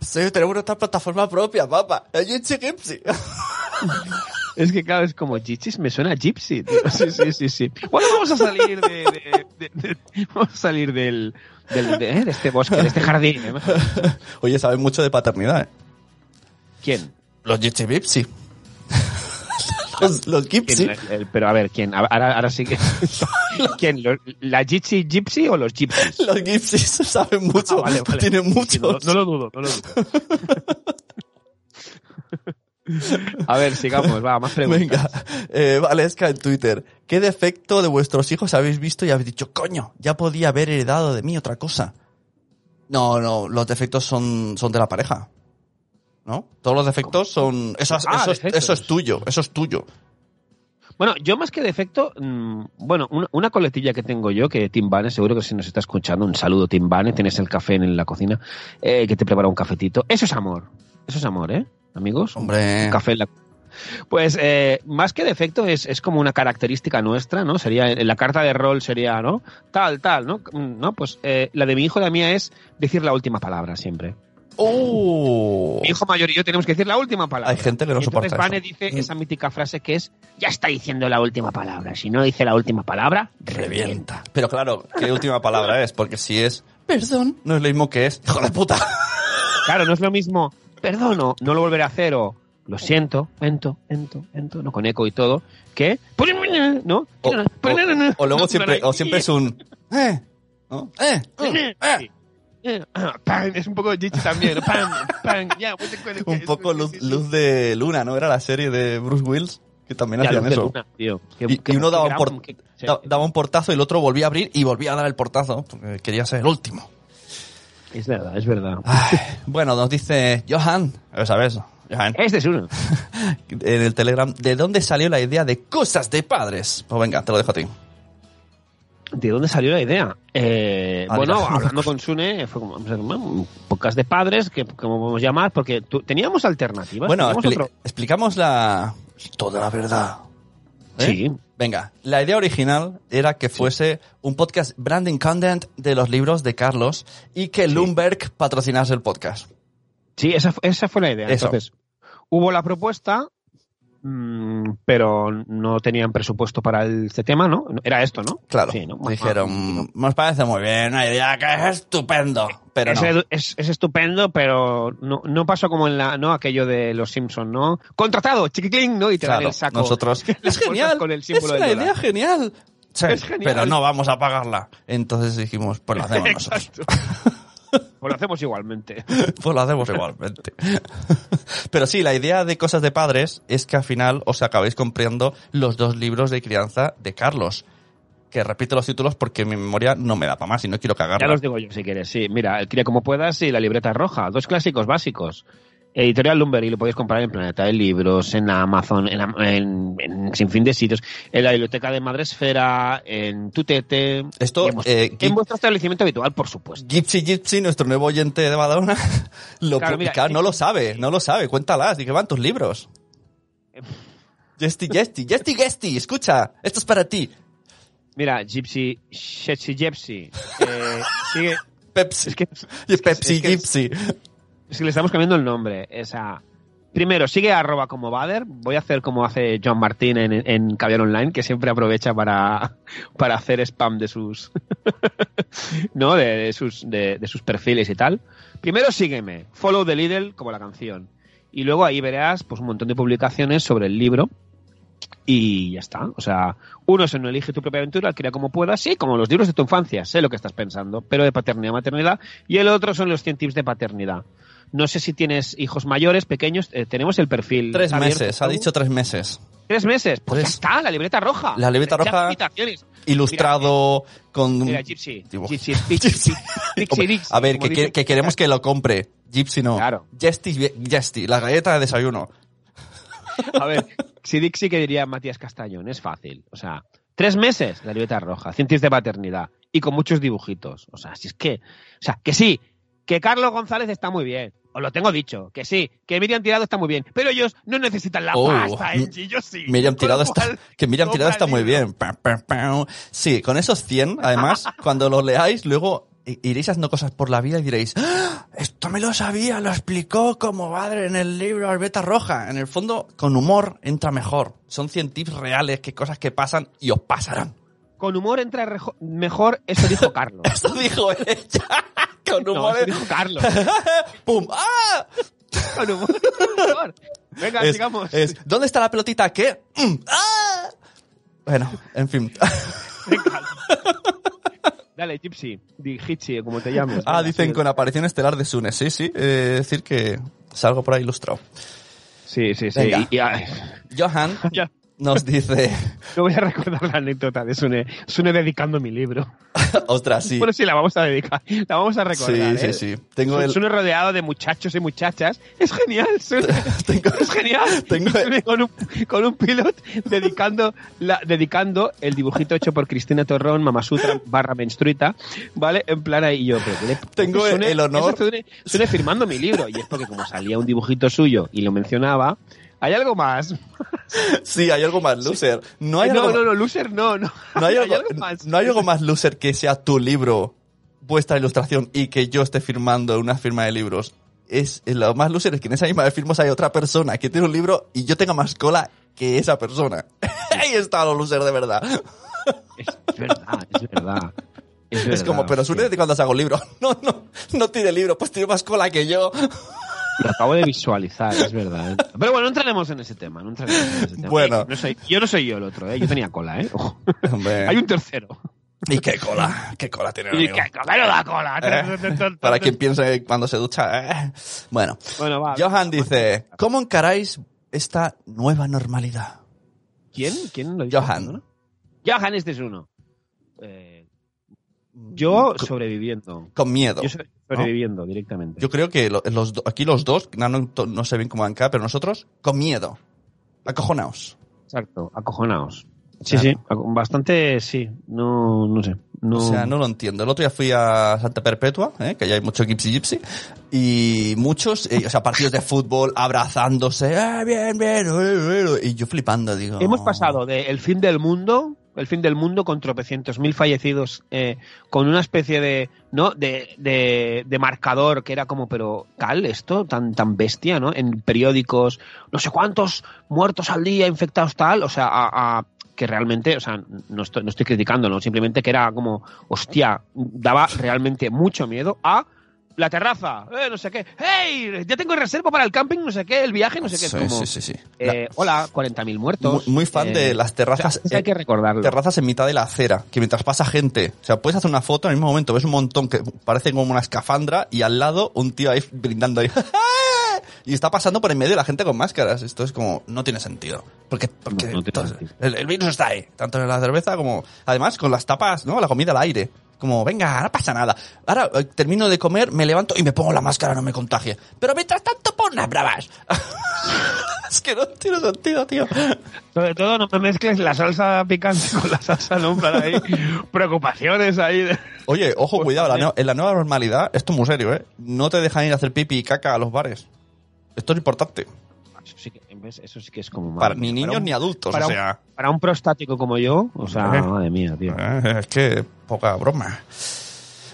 Sí, tenemos nuestra plataforma propia, papá. El Jitsi Gipsy. Es que claro, es como Gypsy, me suena a Gypsy. tío. Sí, sí, sí, sí. Bueno, vamos a salir de, de- de- de- vamos a salir del, del- de, ¿eh? este bosque, de este jardín. ¿eh? Oye, saben mucho de paternidad, ¿eh? ¿Quién? Los Jitsi Gipsy. Los, los el- pero a ver, ¿quién? Ahora, ahora sí que... ¿Quién? ¿Los- ¿La Gypsy Gypsy o los Gypsies? Los Gipsies saben mucho. Ah, vale, vale. Tienen no, no lo dudo, no lo dudo. A ver, sigamos, va, más preguntas. Venga, eh, Valesca en Twitter. ¿Qué defecto de vuestros hijos habéis visto y habéis dicho, coño, ya podía haber heredado de mí otra cosa? No, no, los defectos son, son de la pareja. ¿No? Todos los defectos son... Eso, Ah, eso, defectos. eso es tuyo, eso es tuyo. Bueno, yo más que defecto, mm, bueno, una, una coletilla que tengo yo, que Tim Bane, seguro que si nos está escuchando, un saludo Tim Bane, tienes el café en la cocina, eh, que te prepara un cafetito. Eso es amor, eso es amor, ¿eh? Amigos, un Hombre, café en la... Pues eh, más que defecto es, es como una característica nuestra, ¿no? Sería en la carta de rol sería, ¿no? Tal, tal, ¿no? Mm, No, pues eh, la de mi hijo la mía es decir la última palabra siempre. ¡Oh! Mi hijo mayor y yo tenemos que decir la última palabra. Hay gente que no Y entonces soporta Vane dice esa mítica frase que es ya está diciendo la última palabra. Si no dice la última palabra, revienta. Pero claro, ¿qué última palabra es? Porque si es perdón, no es lo mismo que es hijo de puta. Claro, no es lo mismo perdono, no lo volveré a hacer o lo siento, ento, ento, ento, no con eco y todo, que ¿no? O, o- o luego siempre, o siempre es un eh, ¿no? Eh, eh, eh. Pam, es un poco Gigi también, Un poco luz, luz de luna, ¿no? Era la serie de Bruce Willis que también Ya, hacían luz de eso. luna, tío. Qué- Y, uno daba un, gran- daba portazo y el otro volvía a abrir y volvía a dar el portazo porque quería ser el último. Es verdad, es verdad. Ay, bueno, nos dice Johan, ¿sabes? Johan, Este es uno. en el Telegram, ¿de dónde salió la idea de cosas de padres? Pues venga, te lo dejo a ti. ¿De dónde salió la idea? Eh, bueno, hablando con Sune, fue como bueno, un podcast de padres, que como podemos llamar, porque teníamos alternativas. Bueno, teníamos expli- otro- explicamos la... Toda la verdad. ¿Eh? Sí, Venga, la idea original era que fuese un podcast branding content de los libros de Carlos y que Bloomberg patrocinase el podcast. sí, esa, esa fue la idea. Eso. Entonces, hubo la propuesta, pero no tenían presupuesto para el- este tema, ¿no? Era esto, ¿no? Claro, Sí, ¿no? dijeron, nos parece muy bien, una idea que es estupendo, pero es, no. es, es estupendo, pero no, no pasó como en la, ¿no? aquello de los Simpsons, ¿no? Contratado, chiquiclín, ¿no? Y te dan Claro, el saco. nosotros, es genial, con el es símbolo una del idea dólar. genial. Sí, Es genial. Pero no vamos a pagarla. Entonces dijimos, pues lo hacemos nosotros. Pues lo hacemos igualmente. Pues lo hacemos igualmente. Pero sí, la idea de cosas de padres es que al final os acabéis comprando los dos libros de crianza de Carlos. Que repito los títulos porque mi memoria no me da para más y no quiero Ya cagarla. los digo yo, si quieres. Sí, mira, el Cría como puedas y la libreta roja. Dos clásicos básicos. Editorial Lumber y lo podéis comprar en Planeta de Libros, en Amazon, en, en, en sin fin de sitios, en la biblioteca de Madresfera, en Tutete. Esto, en, vuestro, eh, en vuestro establecimiento habitual, por supuesto. Gypsy Gypsy, nuestro nuevo oyente de Madonna, lo Claro, mira, no eh, lo sabe, no lo sabe. Cuéntalas, ¿de qué van tus libros? Jesty, Jesty, Jesty, Jesty, escucha, esto es para ti. Mira, Gypsy, Shetsi Gypsy. Eh, sigue, Pepsi, es que, Pepsi es que es- Gypsy. Es que le estamos cambiando el nombre. Esa Primero, sigue a arroba como Bader. Voy a hacer como hace John Martín en, en Caviar Online, que siempre aprovecha para, para hacer spam de sus, ¿no? De, sus, de, sus perfiles y tal. Primero, sígueme. Follow the Lidl como la canción. Y luego ahí verás pues un montón de publicaciones sobre el libro y ya está. O sea, uno es en Elige tu propia aventura, crea como puedas, sí, como los libros de tu infancia, sé lo que estás pensando, pero de paternidad maternidad. Y el otro son los 100 tips de paternidad. No sé si tienes hijos mayores, pequeños, eh, tenemos el perfil. Tres abierto. meses, ha dicho tres meses. ¿Tres meses? Pues Tres. ya está, la libreta roja. La libreta roja. Ilustrado con... Mira, Gypsy. Gypsy, A ver, que, que- dice. que queremos que lo compre. Gypsy no. Claro. Jesty, Jesty, la galleta de desayuno. A ver, si Dixie que diría Matías Castañón, es fácil. O sea, tres meses, la libreta roja, 100 tips de paternidad y con muchos dibujitos. O sea, si es que, o sea, que sí, que Carlos González está muy bien. Os lo tengo dicho, que sí, que Miriam Tirado está muy bien, pero ellos no necesitan la Oh, pasta, Angie, yo sí. Miriam Tirado está, que Miriam Tirado está muy bien. Sí, con esos 100, además, cuando los leáis, luego iréis haciendo cosas por la vida y diréis, "¡Ah! esto me lo sabía, lo explicó como padre en el libro Albeta Roja. En el fondo, con humor entra mejor. Son 100 tips reales, que cosas que pasan y os pasarán. Con humor entra mejor, eso dijo Carlos. Esto dijo ella. con No, humor. eso dijo Carlos. ¡Pum! ¡Ah! Con humor. humor. Venga, Es, sigamos. es, ¿Dónde está la pelotita? ¿Qué? Mm, ¡Ah! Bueno, en fin. Venga. Dale, Gypsy, di Hitchy, como te llames. Ah, Venga, dicen sigue. con aparición estelar de Sune. Sí, sí. eh, decir que salgo por ahí ilustrado. Sí, sí, sí. Venga. Y, y, Johan. Nos dice... No voy a recordar la anécdota de Sune, Sune dedicando mi libro. Ostras, sí. Bueno, sí, la vamos a dedicar. La vamos a recordar. Sí, ¿eh? sí, sí. Tengo el... Sune rodeado de muchachos y muchachas. Es genial, Sune. Tengo- Es genial. Tengo- Sune con un, con un pilot dedicando, la, dedicando el dibujito hecho por Cristina Torrón, Mamasutra barra menstruita, ¿vale? En plan ahí yo. ¿qué le- Tengo el- el honor- Sune, Sune firmando mi libro. Y es porque como salía un dibujito suyo y lo mencionaba, hay algo más. Sí, hay algo más loser. No hay no, algo... no, no, loser no, no. No hay, algo, más. no hay algo más loser que sea tu libro, vuestra ilustración y que yo esté firmando una firma de libros. Es lo más loser es que en esa misma de firmas hay otra persona que tiene un libro y yo tenga más cola que esa persona. Ahí está lo loser de verdad. Es, es verdad, es verdad. Es, Es verdad, como, pero de cuando hago libro. No, no, no tiene libro, pues tiene más cola que yo. Lo acabo de visualizar, es verdad. ¿eh? Pero bueno, no entraremos en ese tema. No entraremos en ese tema. Bueno. No soy, yo no soy yo el otro, ¿eh? yo tenía cola. ¿eh? Hay un tercero. Y qué cola, qué cola tiene el Y amigo. que cola no da cola. Eh, Para quien piense cuando se ducha. eh. Bueno, Bueno, va. Johan dice, ¿cómo encaráis esta nueva normalidad? ¿Quién? ¿Quién lo dice? Johan. ¿No? Johan, este es uno. Eh, yo sobreviviendo. Con miedo. Yo so- sobreviviendo directamente. Yo creo que lo- los, aquí los dos, no, no, no sé bien cómo van acá, pero nosotros, con miedo. Acojonaos. Exacto, acojonados. Sí, Claro. sí, bastante, sí. No, no sé. No, O sea, no lo entiendo. El otro día fui a Santa Perpetua, ¿eh? que ya hay mucho gypsy gypsy, y muchos, eh, o sea, partidos de fútbol abrazándose, ah, bien, bien, eh, eh", y yo flipando, digo. Hemos pasado de el fin del mundo, el fin del mundo con tropecientos mil fallecidos, eh, con una especie de, ¿no? De, de, de marcador que era como, pero cal, esto tan, tan bestia, ¿no? En periódicos, no sé cuántos muertos al día, infectados tal, o sea, a, que realmente, o sea, no estoy, no estoy criticándolo, simplemente que era como, hostia, daba realmente mucho miedo a la terraza, eh, no sé qué, hey, ya tengo reserva para el camping, no sé qué, el viaje, no sé qué, es Sí, como, sí, sí, sí. La- eh, hola, 40.000 muertos. muy, muy fan eh, de las terrazas. hay eh, que recordarlo. terrazas en mitad de la acera, que mientras pasa gente, o sea, puedes hacer una foto en el mismo momento, ves un montón que parece como una escafandra y al lado un tío ahí brindando ahí. y está pasando por en medio de la gente con máscaras. Esto es como, no tiene sentido. Porque, porque No, no tiene todo- sentido. el, el virus está ahí, tanto en la cerveza como, además con las tapas, ¿no? La comida al aire. Como, venga, no pasa nada. Ahora eh, termino de comer, me levanto y me pongo la máscara, no me contagie. Pero mientras tanto, pon las bravas. es que no tiene sentido, tío. Sobre todo no me mezcles la salsa picante con la salsa para ahí preocupaciones ahí. de- Oye, ojo, cuidado, la en la nueva normalidad, esto es muy serio, ¿eh? No te dejan ir a hacer pipi y caca a los bares. Esto es importante. Eso sí que, ¿ves? Eso sí que es como Para ni niños un- ni adultos, para o un- sea. Para un prostático como yo, o sea, Hombre. madre mía, tío. eh, Es que poca broma.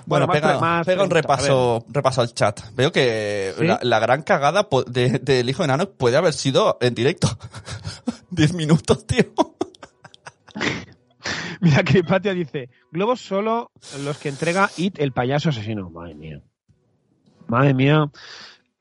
Bueno, pega, más pega un repaso, repaso al chat. Veo que ¿Sí? la, la gran cagada de- del hijo enano puede haber sido en directo. Diez minutos, tío. Mira, Cripatia dice, globos solo los que entrega It, el payaso asesino. Madre mía. Madre mía.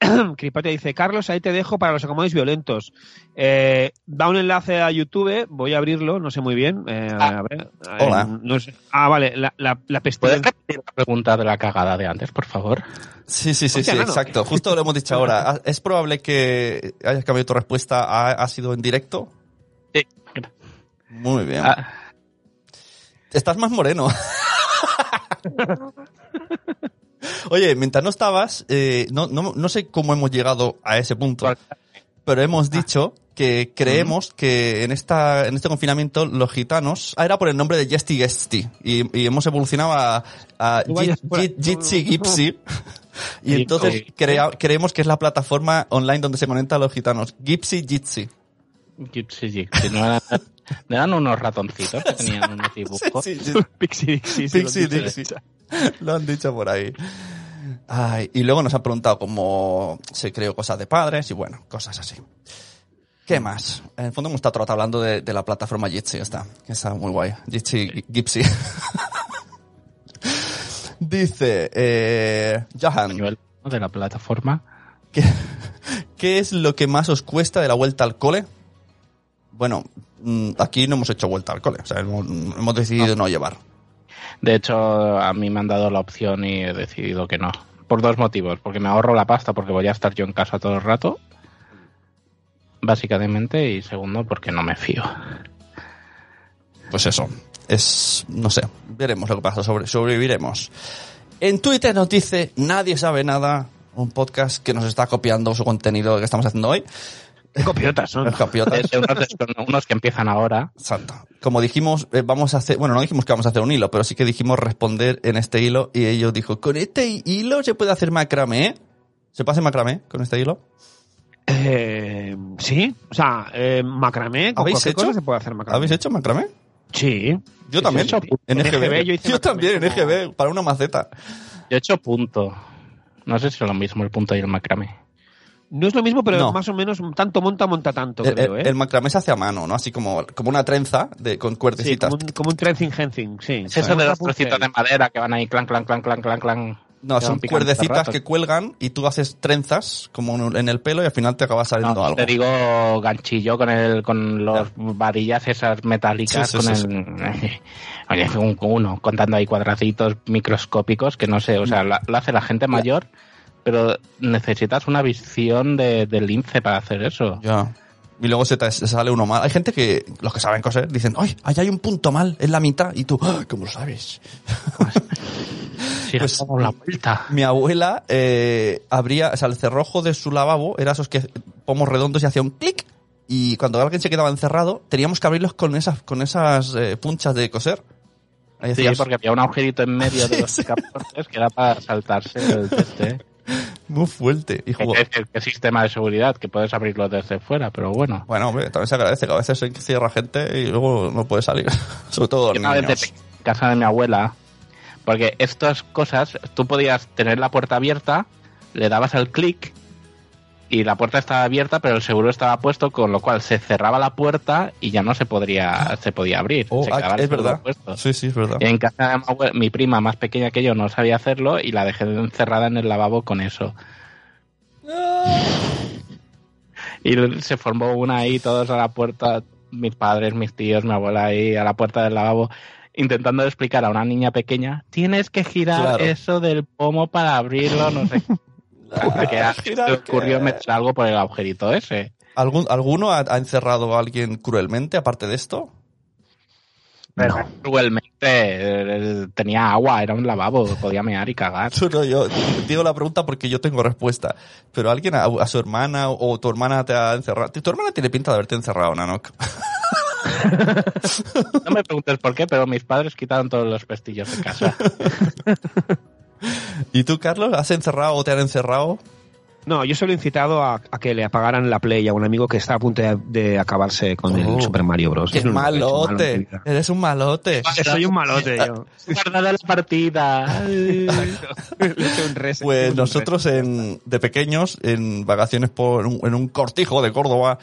Cripatia dice, Carlos, ahí te dejo para los acomodos violentos. Eh, da un enlace a YouTube, voy a abrirlo, no sé muy bien. eh, a ver, eh, Hola. no sé. Ah, vale, la, la, la ¿Puedes repetir la pregunta de la cagada de antes, por favor? Sí, sí, sí, Hostia, sí, exacto. Justo lo hemos dicho ahora. Ah, ¿Es probable que hayas cambiado tu respuesta? ¿Ha, ha sido en directo? Sí. Muy bien. Ah, Estás más moreno. Oye, mientras no estabas, eh, no, no, no sé cómo hemos llegado a ese punto, pero hemos dicho que creemos que en esta en este confinamiento los gitanos ah, era por el nombre de Jesty Gesty y, y hemos evolucionado a, a Jitsi Gipsy y entonces crea- creemos que es la plataforma online donde se conectan los gitanos. Gipsy Jitsi. Gypsy Gypsy, ¿no eran, no eran unos ratoncitos que tenían unos dibujos? Sí, sí, Pixie Dixie. sí, lo Pixie dice. Dixie. Lo han dicho por ahí. Ay, y luego nos han preguntado cómo se creó cosas de padres y bueno, cosas así. ¿Qué más? En el fondo hemos estado hablando de, de la plataforma Jitsi, está, que está muy guay. Jitsi Gipsy. Dice, eh, Johan, de la plataforma. ¿qué, ¿qué es lo que más os cuesta de la vuelta al cole? Bueno, mm, aquí no hemos hecho vuelta al cole, o sea, hemos, hemos decidido no llevar. De hecho, a mí me han dado la opción y he decidido que no. Por dos motivos. Porque me ahorro la pasta porque voy a estar yo en casa todo el rato. Básicamente. Y segundo, porque no me fío. pues eso, es, no sé, veremos lo que pasa, sobre, sobreviviremos. En Twitter nos dice, nadie sabe nada, un podcast que nos está copiando su contenido que estamos haciendo hoy. Copiotas son. Los copiotas. Unos, que empiezan ahora. Exacto. Como dijimos, eh, vamos a hacer, bueno, no dijimos que vamos a hacer un hilo, pero sí que dijimos responder en este hilo y ellos dijo, con este hilo se puede hacer macramé. ¿Se puede hacer macramé con este hilo? Eh, sí, o sea, eh, macramé, con ¿Habéis cualquier hecho? cosa se puede hacer macramé. ¿Habéis hecho macramé? Sí. Yo Sí, también. sí, sí. En EGB. EGB yo hice también, en EGB, para una maceta. Yo he hecho punto. No sé si es lo mismo el punto y el macramé. No es lo mismo, pero No. más o menos tanto monta, monta tanto, El, creo, el- ¿eh? el macramé se hace a mano, ¿no? Así como, como una trenza de, con sí, cuerdecitas. como un, como un tracing fencing, sí. Es eso de los trocitos de madera que van ahí clan, clan, clan, clan, clan, clan. No, son cuerdecitas que cuelgan y tú haces trenzas como en el pelo y al final te acaba saliendo No, algo. te digo ganchillo con el con los varillas esas metálicas Sí, sí, con sí, el oye un, uno contando ahí cuadraditos microscópicos que no sé o sea lo, lo hace la gente mayor pero necesitas una visión de, del lince para hacer eso Ya. Y luego se te sale uno mal. Hay gente que, los que saben coser, dicen, ¡ay! Ahí hay un punto mal, es la mitad. Y tú, ¡ah! ¿cómo lo sabes? si Pues- la vuelta Mi abuela eh, abría, o sea, el cerrojo de su lavabo era esos que pomos redondos y hacía un clic. Y cuando alguien se quedaba encerrado, teníamos que abrirlos con esas, con esas eh, punchas de coser. Ahí sí porque había un agujerito en medio de Sí, los sí. que era para saltarse el este Muy fuerte. Y ¿Qué, jugó- qué- qué sistema de seguridad que puedes abrirlo desde fuera pero bueno Bueno, hombre, también se agradece que a veces se cierra gente y luego no puede salir. Sobre todo los vez de niños. en casa de mi abuela, porque estas cosas, tú podías tener la puerta abierta, le dabas al clic y la puerta estaba abierta, pero el seguro estaba puesto, con lo cual se cerraba la puerta y ya no se podría, se podía abrir. Oh, Se ah, es verdad. puesto. Sí, sí, es verdad. Y en casa de mi, abuela- mi prima más pequeña que yo no sabía hacerlo y la dejé encerrada en el lavabo con eso. Y se formó una ahí, todos a la puerta, mis padres, mis tíos, mi abuela ahí a la puerta del lavabo, intentando explicar a una niña pequeña, tienes que girar Claro. eso del pomo para abrirlo, no sé. Que ocurrió qué? meter algo por el agujerito ese. ¿Algún, ¿Alguno ha, ha encerrado a alguien cruelmente aparte de esto? Pero cruelmente eh, tenía agua, era un lavabo, podía mear y cagar. No, no, yo digo la pregunta porque yo tengo respuesta. Pero alguien a, a su hermana o, tu hermana te ha encerrado. Tu hermana tiene pinta de haberte encerrado, Nanok. No me preguntes por qué, pero mis padres quitaron todos los pestillos de casa. ¿Y tú, Carlos, has encerrado o te han encerrado? No, yo solo he incitado a, a que le apagaran la Play a un amigo que está a punto de, de acabarse con Oh. el Super Mario Bros. ¡Qué he hecho malo malote! Eres un malote. Soy un malote yo. Guardada la partida. Un reset, Pues un nosotros en, de pequeños, en vacaciones por un- en un cortijo de Córdoba,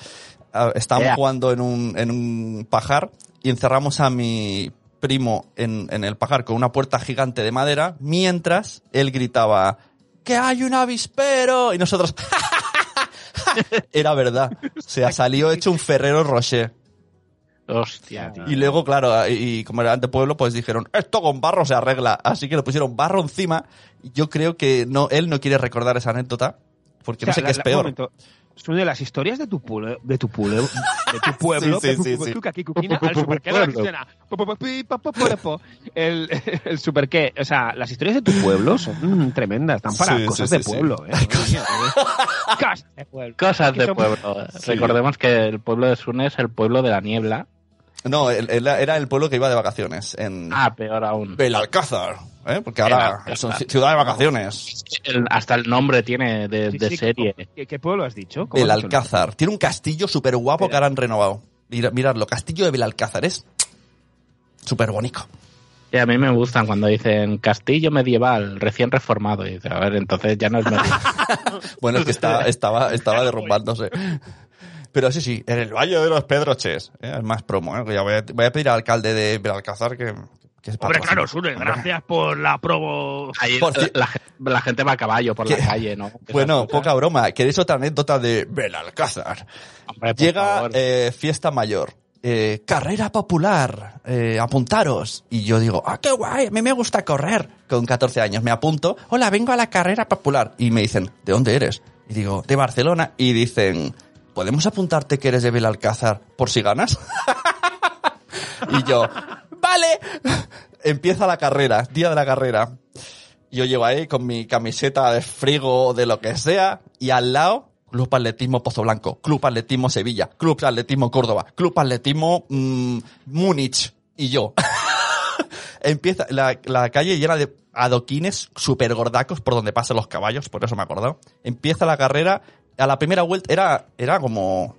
ah, estábamos jugando en un, en un pajar y encerramos a mi primo en, en el pajar con una puerta gigante de madera, mientras él gritaba, ¡que hay un avispero! Y nosotros, Era verdad. O sea, salió hecho un Ferrero Rocher. Hostia, tío. Y luego, claro, y, como era de pueblo, pues dijeron, esto con barro se arregla. Así que le pusieron barro encima. Y Yo creo que no, él no quiere recordar esa anécdota, porque no O sea, sé la- qué es la- peor. Son de las historias de tu pueblo, de tu pueblo, de tu pueblo, Sí, sí, sí, el, el super qué, o sea, las historias de tu pueblo son tremendas, están para cosas sí, de sí. pueblo, eh. Cosas de pueblo. Cosas de pueblo. Recordemos que el pueblo de Sune es el pueblo de la niebla. No, era el pueblo que iba de vacaciones, en Ah, peor aún. Belalcázar, ¿eh? porque ahora es ciudad de vacaciones. El- hasta el nombre tiene de, Sí, de sí, serie. ¿Qué, qué pueblo has dicho? ¿Cómo has dicho? Belalcázar. Tiene un castillo súper guapo que ahora han renovado. Mira- Miradlo, castillo de Belalcázar, es súper bonito. Y a mí me gustan cuando dicen castillo medieval, recién reformado. Y dice, a ver, entonces ya no es medieval. Bueno, es que está, estaba, estaba derrumbándose. Pero sí, sí, en el Valle de los Pedroches. ¿eh? Es más promo. ¿eh? Ya voy, a, voy a pedir al alcalde de Belalcázar que, Hombre, claro, Sune, gracias por la promo. Ahí Por la, gen- la gente va a caballo por ¿Qué? la calle, ¿no? Bueno, poca broma. ¿Queréis otra anécdota de Belalcázar? Hombre, Llega eh, fiesta mayor. eh, carrera popular, eh, apuntaros. Y yo digo, ah, qué guay, a mí me gusta correr. Con 14 años me apunto, hola, vengo a la carrera popular. Y me dicen, ¿de dónde eres? Y digo, de Barcelona. Y dicen, ¿podemos apuntarte que eres de Belalcázar por si ganas? y yo, vale. Empieza la carrera, día de la carrera. Yo llevo ahí con mi camiseta de frigo o de lo que sea y al lado Club Atletismo Pozo Blanco, Club Atletismo Sevilla, Club Atletismo Córdoba, Club Atletismo mm, Múnich y yo. Empieza la, la calle llena de adoquines super gordacos por donde pasan los caballos, por eso me he acordado. Empieza la carrera, a la primera vuelta era, era como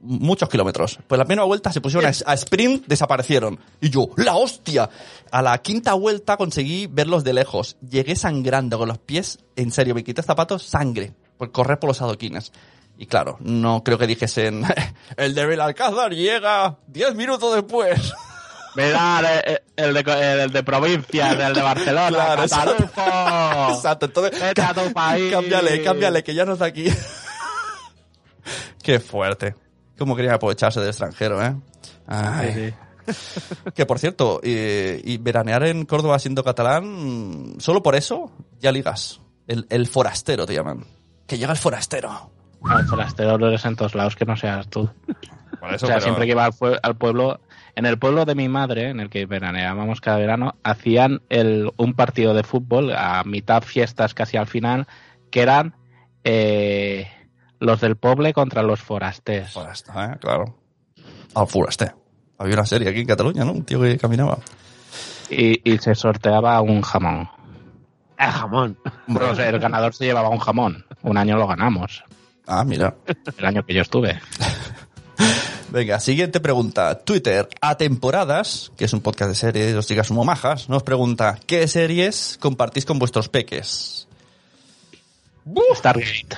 muchos kilómetros. Pues la primera vuelta se pusieron a, a sprint, desaparecieron. Y yo, ¡la hostia! A la quinta vuelta conseguí verlos de lejos. Llegué sangrando con los pies. En serio, me quité zapatos, sangre. Por correr por los adoquines. Y claro, no creo que dijesen, el de Belalcázar llega 10 minutos después. Mirad, eh, el, de, el de provincia, el de Barcelona, Claro, exacto. Entonces Vete a tu país. cámbiale, cámbiale, que ya no está aquí. Qué fuerte. Cómo querían aprovecharse del extranjero, ¿eh? Ay. Que por cierto, eh, y veranear en Córdoba siendo catalán, solo por eso ya ligas. El, el forastero te llaman. Que llega el forastero. El forastero lo eres en todos lados que no seas tú. Por o sea, siempre que iba al, al pueblo, en el pueblo de mi madre, en el que veraneábamos cada verano, hacían el, un partido de fútbol a mitad fiestas, casi al final, que eran eh, los del pueblo contra los forastés. Forastero, ¿eh? Claro. Al forastero. Había una serie aquí en Cataluña, ¿no? Un tío que caminaba. Y, y se sorteaba un jamón. El jamón. Bueno, o sea, el ganador se llevaba un jamón. Un año lo ganamos. Ah, mira. El año que yo estuve. Venga, siguiente pregunta. Twitter, a temporadas, que es un podcast de series, os chicas como majas, nos pregunta, ¿qué series compartís con vuestros peques? Stargate.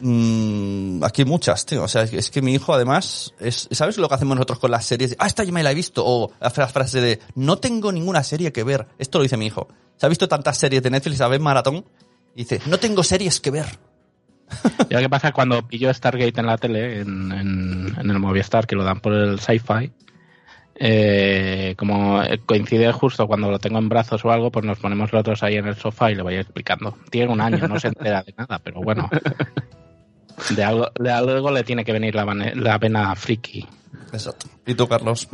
Mm, aquí muchas, tío. O sea, es que- mi hijo además, es, ¿sabes lo que hacemos nosotros con las series? Ah, esta ya me la he visto. O la fra- frase de, no tengo ninguna serie que ver. Esto lo dice mi hijo. Se ha visto tantas series de Netflix, a ver maratón. Y dice, no tengo series que ver. Y lo que pasa cuando pillo Stargate en la tele, en, en- en el Movistar, que lo dan por el sci-fi, eh, como coincide justo cuando lo tengo en brazos o algo, pues nos ponemos los dos ahí en el sofá y le voy explicando. Tiene un año, no se entera de nada, pero bueno. De algo, de algo le tiene que venir la, la vena friki. Exacto. ¿Y tú, Carlos?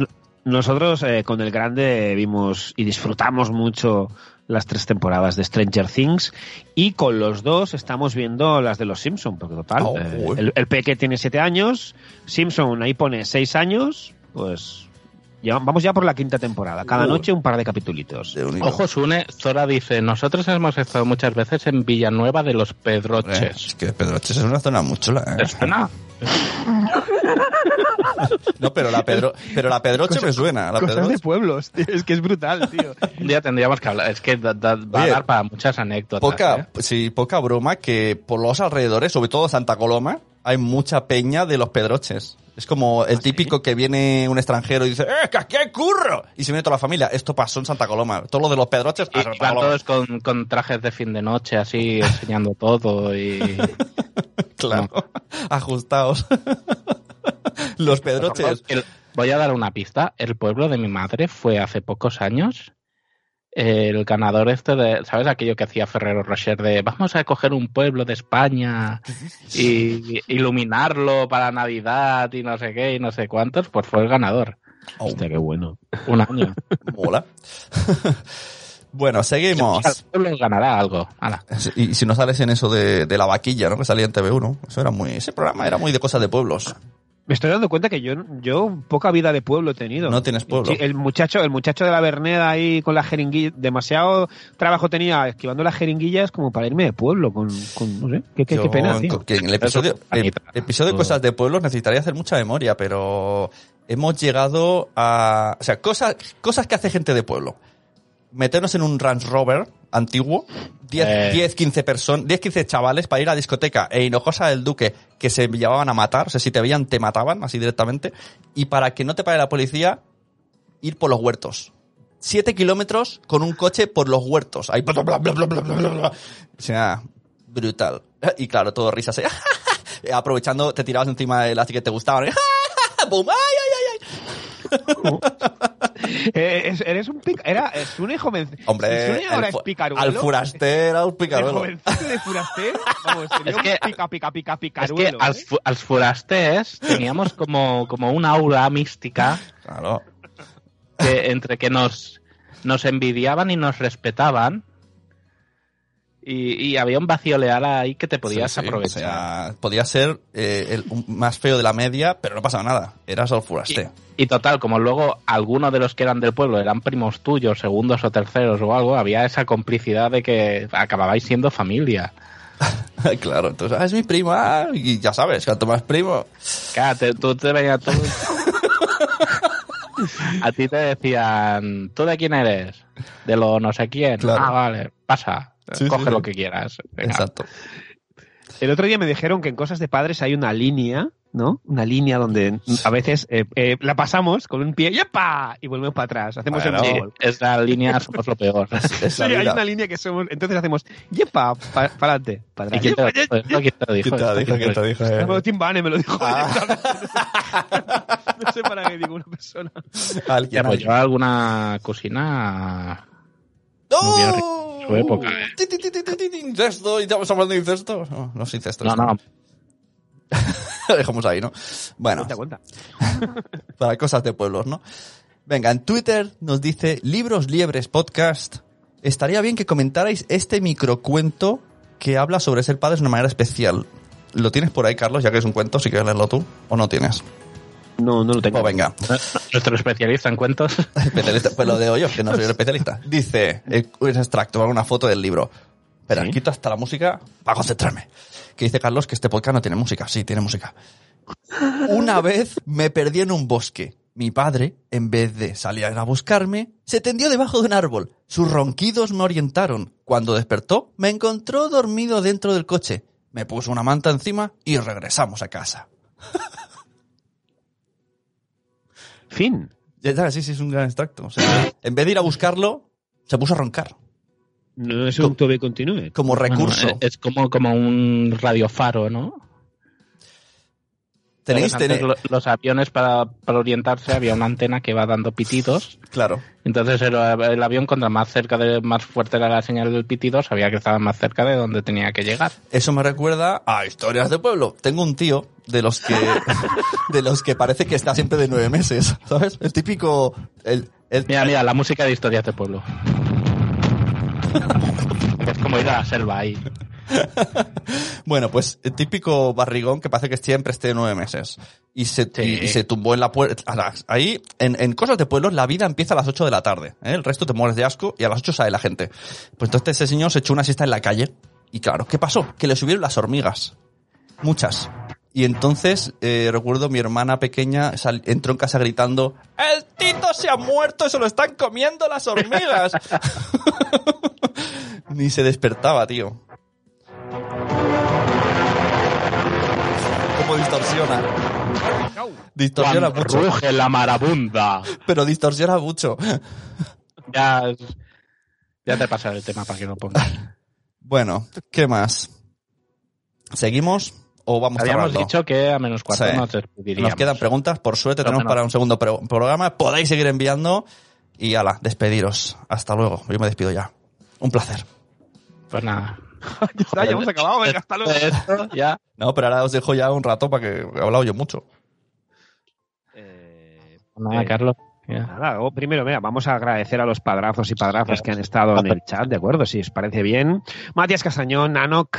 Nosotros eh, con el grande vimos y disfrutamos mucho las tres temporadas de Stranger Things y con los dos estamos viendo las de los Simpson porque total Oh, eh, el, el peque tiene siete años Simpson ahí pone seis años pues vamos ya por la quinta temporada. Cada noche un par de capitulitos. Ojo, Sune, Zora dice, nosotros hemos estado muchas veces en Villanueva de los Eh, Pedroches. es que Pedroches es una zona muy chula, ¿eh? ¿Te suena? No, pero la, Pedro, pero la Pedroche me suena. La Cosas Pedroche- de pueblos, tío, es que es brutal, tío. Un día tendríamos que hablar. Es que da- da- va Oye, a dar para muchas anécdotas. Poca, ¿eh? sí, poca broma que por los alrededores, sobre todo Santa Coloma, hay mucha peña de los Pedroches. Es como ¿Ah, el típico que viene un extranjero y dice, ¡eh, que aquí hay curro! Y se viene toda la familia. Esto pasó en Santa Coloma. Todo lo de los Pedroches Y van todos con, con trajes de fin de noche, así, enseñando todo y... Claro, ajustados. los Pedroches. Voy a dar una pista. El pueblo de mi madre fue hace pocos años el ganador este de, ¿sabes? Aquello que hacía Ferrero Rocher de vamos a coger un pueblo de España y iluminarlo para Navidad y no sé qué y no sé cuántos, pues fue el ganador. Oh, Hostia, qué bueno. Un año. mola. bueno, seguimos. El pueblo ganará algo. Y si no sales en eso de, de la vaquilla, ¿no? Que salía en TV1. Eso era muy, ese programa era muy de cosas de pueblos. Me estoy dando cuenta que yo, yo poca vida de pueblo he tenido. No tienes pueblo. Sí, el muchacho, el muchacho de la Berneda ahí con la jeringuilla, demasiado trabajo tenía esquivando las jeringuillas como para irme de pueblo con, con no sé, qué, qué, Yo, qué pena, tío. que en el episodio, el Anita. episodio de cosas de pueblos necesitaría hacer mucha memoria, pero hemos llegado a, o sea, cosas, cosas que hace gente de pueblo. Meternos en un Range Rover antiguo, 10, eh. 10 15 personas, 10, 15 chavales para ir a la discoteca e Hinojosa del Duque que se llevaban a matar, o sea, si te veían te mataban así directamente, y para que no te pare la policía, ir por los huertos. 7 kilómetros con un coche por los huertos. Ahí, bla, bla, bla, bla, bla, bla. O sea, brutal. Y claro, todo risas. ¿eh? Aprovechando, te tirabas encima de las que te gustaban. ¿eh? ¡Bum! ¡Ay, ay, ay! ay! Uh. Eh, es- eres un pica, era, es un hijo Hombre, ahora al, es picaruelo. al furaster, al El picaruelo. jovencito de Furaster, vamos, sería Es que- un pica, pica, pica, Es que picaruelo. ¿eh? fu- als forasters teníamos como, como una aura mística Claro. que entre que nos, nos envidiaban y nos respetaban. Y, y había un vacío leal ahí que te podías Sí, sí, aprovechar. O sea, podía ser eh, el más feo de la media, pero no pasaba nada. Eras al. Y total, como luego algunos de los que eran del pueblo eran primos tuyos, segundos o terceros o algo, había esa complicidad de que acababais siendo familia. claro, entonces, ah, es mi primo, ah, y ya sabes, cuanto más primo. Claro, te- tú te venías tú. A ti te decían, ¿tú de quién eres? De lo no sé quién. Claro. Ah, vale, pasa. Sí, Coge sí, lo sí. que quieras. Venga. Exacto. El otro día me dijeron que en Cosas de Padres hay una línea, ¿no? Una línea donde a veces eh, eh, la pasamos con un pie ¡yepa! y volvemos para atrás. Hacemos Bueno, el Sí, gol. es la línea, somos lo peor. Es Sí, hay una línea que somos. Entonces hacemos ¡yepa! Para adelante. Para ¿Y quién te lo dijo? ¿Esto quién te lo dijo? ¿Quién te lo dijo? ¿Quién te lo dijo? Eh, Me lo Tim Bane me lo dijo. Ah. no sé para qué digo una persona. Alguien, Ya, pues yo alguna cosina... ¡No! Su época, eh. Incesto, y estamos hablando de incesto. No, no es incesto. No, no, Lo dejamos ahí, ¿no? Bueno, para cosas de pueblos, ¿no? Venga, en Twitter nos dice Libros Liebres Podcast. Estaría bien que comentarais este microcuento que habla sobre ser padres de una manera especial. ¿Lo tienes por ahí, Carlos, ya que es un cuento? Si quieres leerlo tú, ¿o no tienes? No, no lo tengo. Pues venga. nuestro especialista en cuentos. Especialista, pues lo digo yo, que no soy el especialista. Dice, eh, un extracto, una foto del libro. Espera, Sí. quito hasta la música para concentrarme. Que dice Carlos que este podcast no tiene música. Sí, tiene música. Una vez me perdí en un bosque. Mi padre, en vez de salir a buscarme, se tendió debajo de un árbol. Sus ronquidos me orientaron. Cuando despertó, me encontró dormido dentro del coche. Me puso una manta encima y regresamos a casa. Fin. Ya está, sí, sí, es un gran extracto. O sea, en vez de ir a buscarlo, se puso a roncar. No es un tome continúe. Como recurso. Bueno, es como, como un radiofaro, ¿no? Tenéis, Antes tenéis, lo- los aviones para, para orientarse había una antena que va dando pitidos. claro. Entonces el, el avión, contra más cerca de, más fuerte era la señal del pitido, sabía que estaba más cerca de donde tenía que llegar. Eso me recuerda a historias de pueblo. Tengo un tío de los que, de los que parece que está siempre de nueve meses, ¿sabes? El típico, el, el, Mira, mira, la música de historias de pueblo. Es como ir a la selva ahí. Bueno, pues el típico barrigón que parece que siempre esté de nueve meses. Y se, Sí. y, y se tumbó en la puerta. Ahí, en, en cosas de pueblos, la vida empieza a las 8 de la tarde. ¿eh? El resto te mueres de asco y a las 8 sale la gente. Pues entonces ese señor se echó una siesta en la calle. Y claro, ¿qué pasó? Que le subieron las hormigas. Muchas. Y entonces, eh, recuerdo mi hermana pequeña entró en casa gritando, ¡El Tito se ha muerto! ¡Se lo están comiendo las hormigas! Ni se despertaba, tío. Cómo distorsiona. Distorsiona Cuando mucho. ruge la marabunda. Pero distorsiona mucho. Ya, ya te pasaré el tema para que lo pongas. Bueno, ¿qué más? ¿Seguimos o vamos Habíamos cerrando? dicho que a menos cuarto Sí. nos despediríamos. Nos quedan preguntas, por suerte Pero tenemos menos. para un segundo pro- programa. Podéis seguir enviando y ala, despediros. Hasta luego. Yo me despido ya. Un placer. Pues nada. Ya hemos acabado, venga, hasta luego. Esto ya. No, pero ahora os dejo ya un rato para que he hablado yo mucho. Eh, Nada, eh, Carlos. Ya. Nada, o primero, mira, vamos a agradecer a los padrazos y padrazas que han estado en el chat, ¿de acuerdo? Si os parece bien. Matías Casañón, Nanok,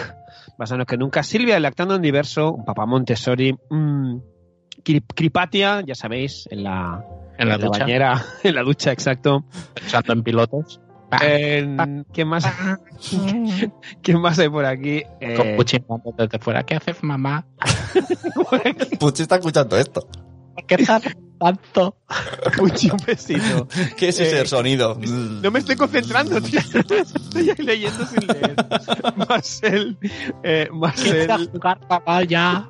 más sano que nunca. Silvia, lactando en diverso, un papá Montessori, mm, Cripatia, ya sabéis, en la, En la en ducha. bañera, en la ducha, exacto. Pensando en pilotos. En- ¿Quién más? ¿Quién más hay por aquí? Eh, Con Puchin mirando desde fuera. ¿Qué haces, mamá? Puchi está escuchando esto. ¿Por qué tanto? Un besito. ¿Qué es ese Eh, sonido? No me estoy concentrando, tío. Estoy ahí leyendo sin leer. Marcel, eh, Marcel, jugar, papá, ya.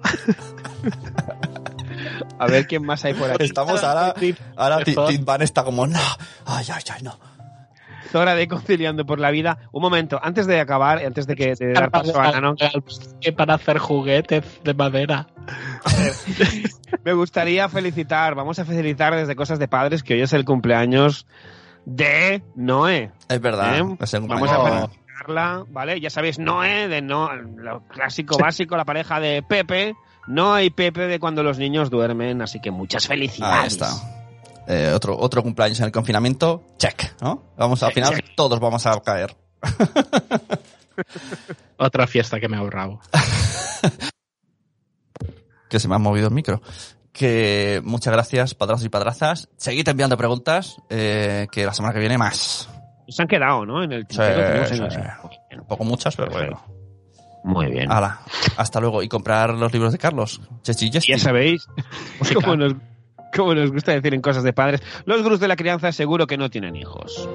a ver quién más hay por aquí. Estamos ahora... Ahora Van está como, no. Ay, ay, ay, no. Zora de Conciliando por la Vida. Un momento, antes de acabar, antes de que de dar paso a Nano, Que para hacer juguetes de madera. me gustaría felicitar, vamos a felicitar desde Cosas de Padres, que hoy es el cumpleaños de Noé. Es verdad. ¿eh? es el Vamos a felicitarla, ¿vale? Ya sabéis, Noé, de no, lo clásico básico, la pareja de Pepe. Noé y Pepe de cuando los niños duermen, así que muchas felicidades. Ahí está. Eh, otro, otro cumpleaños en el confinamiento, check, ¿no? Vamos al final, todos vamos a caer. Otra fiesta que me he ahorrado. Que se me ha movido el micro. Que muchas gracias, padrazos y padrazas. Seguid enviando preguntas, eh, que la semana que viene más. Se han quedado, ¿no? En el Sí, sí. Un poco muchas, pero bueno. Muy bien. Hala, hasta luego. Y comprar los libros de Carlos. Ya sabéis, como nos, como nos gusta decir en cosas de padres, los gurús de la crianza seguro que no tienen hijos.